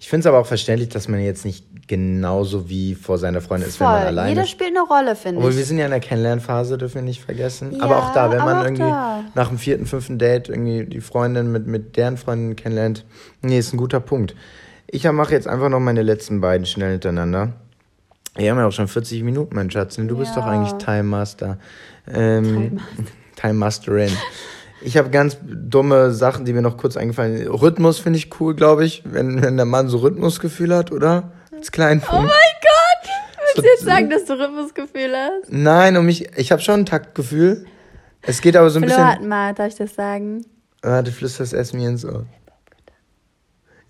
Ich finde es aber auch verständlich, dass man jetzt nicht genauso wie vor seiner Freundin ist, wenn man alleine Jeder spielt eine Rolle, finde ich. Obwohl wir sind ja in der Kennenlernphase, dürfen wir nicht vergessen. Ja, aber auch da, wenn man irgendwie da. nach dem vierten, fünften Date irgendwie die Freundin mit, mit deren Freundin kennenlernt, nee, ist ein guter Punkt. Ich mache jetzt einfach noch meine letzten beiden schnell hintereinander. Wir haben ja auch schon 40 Minuten, mein Schatz. Du bist doch eigentlich Time Master. Ähm, Time Masterin. *laughs* Ich habe ganz dumme Sachen, die mir noch kurz eingefallen sind. Rhythmus finde ich cool, glaube ich, wenn, wenn der Mann so Rhythmusgefühl hat, oder? Als kleinen Oh mein Gott! Willst du jetzt sagen, dass du Rhythmusgefühl hast? Nein, um mich, ich habe schon ein Taktgefühl. Es geht aber so ein Flo bisschen. mal, darf ich das sagen? Warte, flüsterst es mir ins Ohr.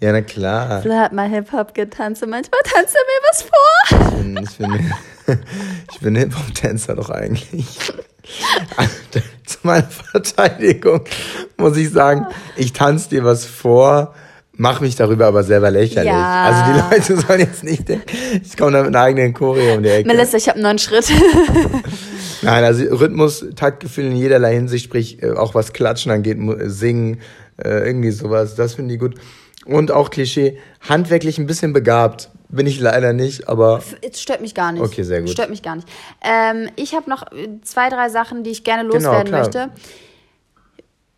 Ja, na klar. Flo hat mal Hip-Hop getanzt und manchmal tanzt er mir was vor. Ich bin, ich *laughs* bin, ich bin Hip-Hop-Tänzer doch eigentlich. *laughs* Zu meiner Verteidigung muss ich sagen, ich tanze dir was vor, mach mich darüber aber selber lächerlich. Ja. Also die Leute *laughs* sollen jetzt nicht denken, ich komme da mit einer eigenen Choreo um die Ecke. Melissa, ich habe einen neuen Schritt. *laughs* Nein, also Rhythmus, Taktgefühl in jederlei Hinsicht, sprich äh, auch was Klatschen angeht, Singen, äh, irgendwie sowas, das finde ich gut. Und auch Klischee, handwerklich ein bisschen begabt. Bin ich leider nicht, aber. Es stört mich gar nicht. Okay, sehr gut. Stört mich gar nicht. Ähm, ich habe noch zwei, drei Sachen, die ich gerne genau, loswerden genau, möchte.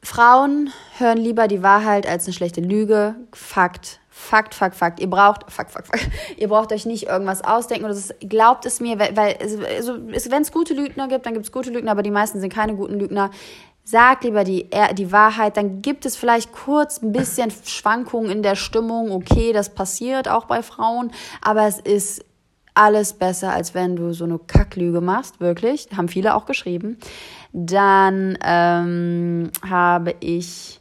Frauen hören lieber die Wahrheit als eine schlechte Lüge. Fakt. Fakt, Fakt, Fakt. Ihr braucht, Fakt, Fakt, Fakt. *laughs* Ihr braucht euch nicht irgendwas ausdenken oder so. Glaubt es mir, weil, weil also, wenn es gute Lügner gibt, dann gibt es gute Lügner, aber die meisten sind keine guten Lügner. Sagt lieber die, die Wahrheit, dann gibt es vielleicht kurz ein bisschen Schwankungen in der Stimmung. Okay, das passiert auch bei Frauen, aber es ist alles besser, als wenn du so eine Kacklüge machst, wirklich. Haben viele auch geschrieben. Dann ähm, habe ich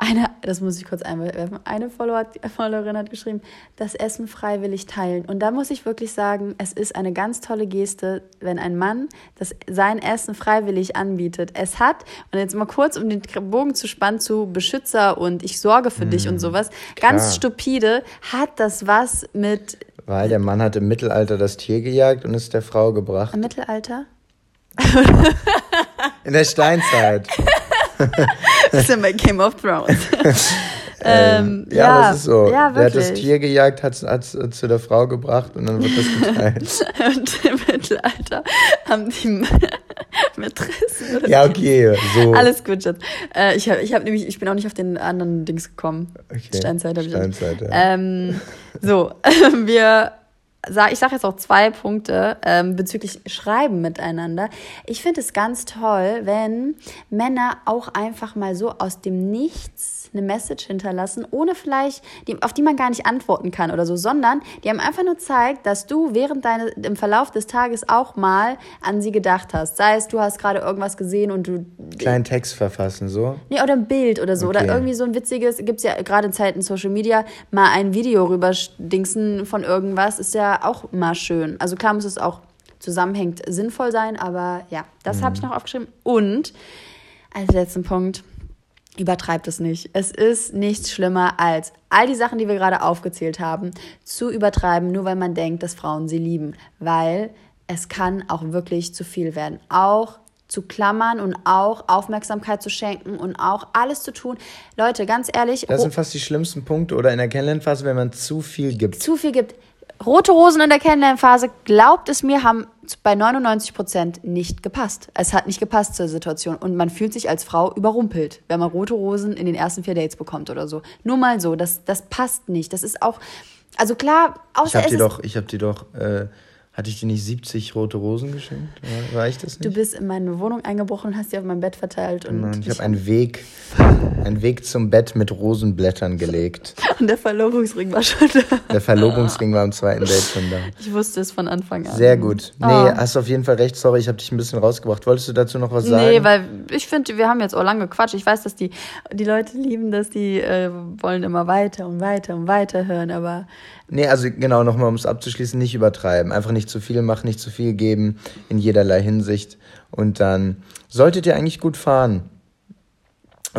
eine, das muss ich kurz einwerfen, eine Follower, Followerin hat geschrieben, das Essen freiwillig teilen. Und da muss ich wirklich sagen, es ist eine ganz tolle Geste, wenn ein Mann das, sein Essen freiwillig anbietet. Es hat, und jetzt mal kurz, um den Bogen zu spannen, zu Beschützer und ich sorge für mhm, dich und mhm. sowas, klar. ganz stupide, hat das was mit... Weil der Mann hat im Mittelalter das Tier gejagt und ist der Frau gebracht. Im Mittelalter? In der Steinzeit. *laughs* das ist ja bei Game of Thrones. *laughs* Ähm, ähm, ja, ja, das ist so. Ja, Der hat das Tier gejagt, hat es zu der Frau gebracht und dann wird das geteilt. *laughs* und im Mittelalter haben die Mätressen. *laughs* Ja, okay. So. Alles gut, Schatz. Äh, ich, hab, ich, hab nämlich, ich bin auch nicht auf den anderen Dings gekommen. Okay. Steinzeit habe ich. Steinzeit, ja. Ähm, so, wir ich sage jetzt auch zwei Punkte ähm, bezüglich Schreiben miteinander. Ich finde es ganz toll, wenn Männer auch einfach mal so aus dem Nichts eine Message hinterlassen, ohne vielleicht, die, auf die man gar nicht antworten kann oder so, sondern die haben einfach nur zeigt, dass du während deines, im Verlauf des Tages auch mal an sie gedacht hast. Sei es, du hast gerade irgendwas gesehen und du. Kleinen Text verfassen, so? Nee, oder ein Bild oder so. Okay. Oder irgendwie so ein witziges, gibt es ja gerade in Zeiten Social Media, mal ein Video rüber dingsen von irgendwas, ist ja auch mal schön. Also klar muss es auch zusammenhängt sinnvoll sein, aber ja, das mhm. habe ich noch aufgeschrieben. Und als letzten Punkt, Übertreibt es nicht. Es ist nichts schlimmer als all die Sachen, die wir gerade aufgezählt haben, zu übertreiben, nur weil man denkt, dass Frauen sie lieben. Weil es kann auch wirklich zu viel werden. Auch zu klammern und auch Aufmerksamkeit zu schenken und auch alles zu tun. Leute, ganz ehrlich. Das sind fast die schlimmsten Punkte oder in der Kennenlernphase, wenn man zu viel gibt. Zu viel gibt. Rote Rosen in der Kennenlernphase, glaubt es mir, haben bei 99 Prozent nicht gepasst. Es hat nicht gepasst zur Situation und man fühlt sich als Frau überrumpelt, wenn man rote Rosen in den ersten vier Dates bekommt oder so. Nur mal so, das, das passt nicht. Das ist auch, also klar, außer ich hab dir doch, ich habe dir doch äh, hatte ich dir nicht 70 rote Rosen geschenkt? Reicht das nicht? Du bist in meine Wohnung eingebrochen und hast die auf mein Bett verteilt. Und Nein, ich habe einen Weg, einen Weg zum Bett mit Rosenblättern gelegt. *laughs* Und der Verlobungsring war schon da. Der Verlobungsring war am zweiten Date schon da. Ich wusste es von Anfang an. Sehr gut. Nee, oh. hast auf jeden Fall recht. Sorry, ich habe dich ein bisschen rausgebracht. Wolltest du dazu noch was sagen? Nee, weil ich finde, wir haben jetzt auch lange gequatscht. Ich weiß, dass die, die Leute lieben das, die äh, wollen immer weiter und weiter und weiter hören, aber Nee, also genau, nochmal, um es abzuschließen, nicht übertreiben. Einfach nicht zu viel machen, nicht zu viel geben in jederlei Hinsicht. Und dann solltet ihr eigentlich gut fahren.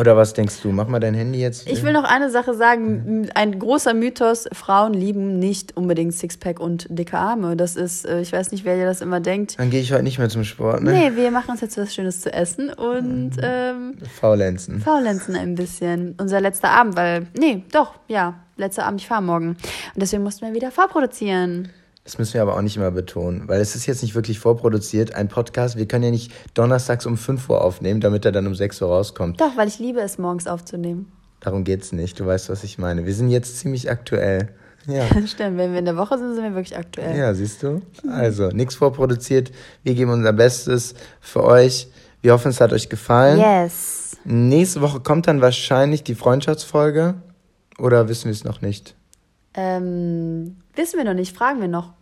Oder was denkst du? Mach mal dein Handy jetzt. Ich will noch eine Sache sagen. Ein großer Mythos, Frauen lieben nicht unbedingt Sixpack und dicke Arme. Das ist, äh, ich weiß nicht, wer dir das immer denkt. Dann gehe ich heute nicht mehr zum Sport, ne? Nee, wir machen uns jetzt was Schönes zu essen und ähm, Faulenzen. Faulenzen ein bisschen. Unser letzter Abend, weil, nee, doch, ja, letzter Abend, ich fahre morgen. Und deswegen mussten wir wieder vorproduzieren. Das müssen wir aber auch nicht immer betonen, weil es ist jetzt nicht wirklich vorproduziert. Ein Podcast, wir können ja nicht donnerstags um 5 Uhr aufnehmen, damit er dann um 6 Uhr rauskommt. Doch, weil ich liebe es, morgens aufzunehmen. Darum geht's nicht, du weißt, was ich meine. Wir sind jetzt ziemlich aktuell. Ja. *laughs* Stimmt, wenn wir in der Woche sind, sind wir wirklich aktuell. Ja, siehst du? Also, nichts vorproduziert. Wir geben unser Bestes für euch. Wir hoffen, es hat euch gefallen. Yes. Nächste Woche kommt dann wahrscheinlich die Freundschaftsfolge. Oder wissen wir es noch nicht? Ähm, wissen wir noch nicht, fragen wir noch.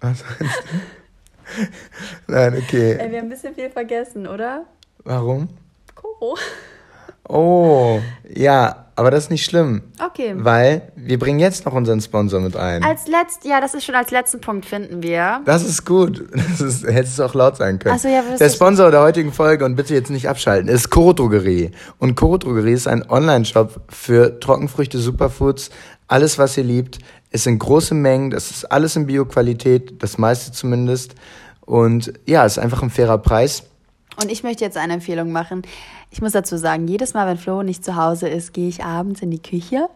Was meinst *laughs* du? Nein, okay. Ey, wir haben ein bisschen viel vergessen, oder? Warum? Koro. Oh, ja, aber das ist nicht schlimm. Okay. Weil wir bringen jetzt noch unseren Sponsor mit ein. Als letzt, ja, das ist schon als letzten Punkt, finden wir. Das ist gut. Das ist, hättest du auch laut sein können. Ach so, ja, Der Sponsor der heutigen Folge, und bitte jetzt nicht abschalten, ist Koro Drogerie. Und Koro Drogerie ist ein Online-Shop für Trockenfrüchte, Superfoods, alles, was ihr liebt. Es sind große Mengen, das ist alles in Bioqualität, das meiste zumindest. Und ja, es ist einfach ein fairer Preis. Und ich möchte jetzt eine Empfehlung machen. Ich muss dazu sagen, jedes Mal, wenn Flo nicht zu Hause ist, gehe ich abends in die Küche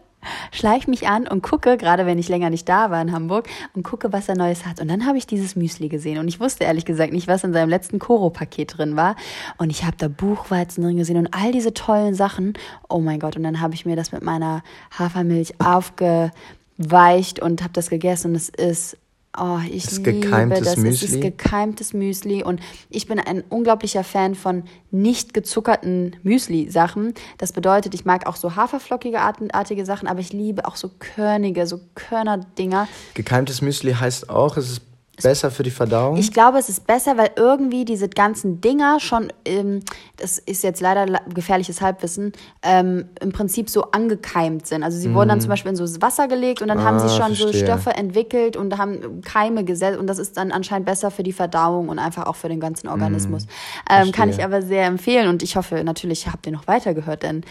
schleiche mich an und gucke, gerade wenn ich länger nicht da war in Hamburg, und gucke, was er Neues hat. Und dann habe ich dieses Müsli gesehen. Und ich wusste ehrlich gesagt nicht, was in seinem letzten Koro-Paket drin war. Und ich habe da Buchweizen drin gesehen und all diese tollen Sachen. Oh mein Gott. Und dann habe ich mir das mit meiner Hafermilch aufgeweicht und habe das gegessen. Und es ist Oh, ich das liebe das. Müsli. Es ist gekeimtes Müsli und ich bin ein unglaublicher Fan von nicht gezuckerten Müsli-Sachen. Das bedeutet, ich mag auch so haferflockige artige Sachen, aber ich liebe auch so körnige, so Körnerdinger. Gekeimtes Müsli heißt auch, es ist Besser für die Verdauung? Ich glaube, es ist besser, weil irgendwie diese ganzen Dinger schon, ähm, das ist jetzt leider gefährliches Halbwissen, ähm, im Prinzip so angekeimt sind. Also sie mm. wurden dann mhm. zum Beispiel in so Wasser gelegt und dann ah, haben sie schon verstehe. so Stoffe entwickelt und haben Keime gesetzt und das ist dann anscheinend besser für die Verdauung und einfach auch für den ganzen Organismus. Mm. Ähm, kann ich aber sehr empfehlen und ich hoffe natürlich, habt ihr noch weitergehört, denn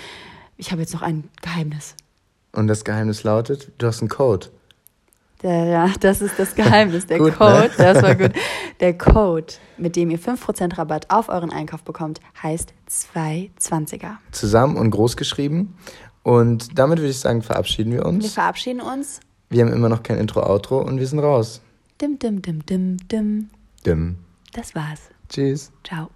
ich habe jetzt noch ein Geheimnis. Und das Geheimnis lautet, du hast einen Code. Ja, das ist das Geheimnis. Der *laughs* gut, ne? Code, ne? das war gut. Der Code, mit dem ihr 5% Rabatt auf euren Einkauf bekommt, heißt 220er. Zusammen und groß geschrieben. Und damit würde ich sagen, verabschieden wir uns. Wir verabschieden uns. Wir haben immer noch kein Intro-Outro und wir sind raus. Dim, dim, dim, dim, dim. Dim. Das war's. Tschüss. Ciao.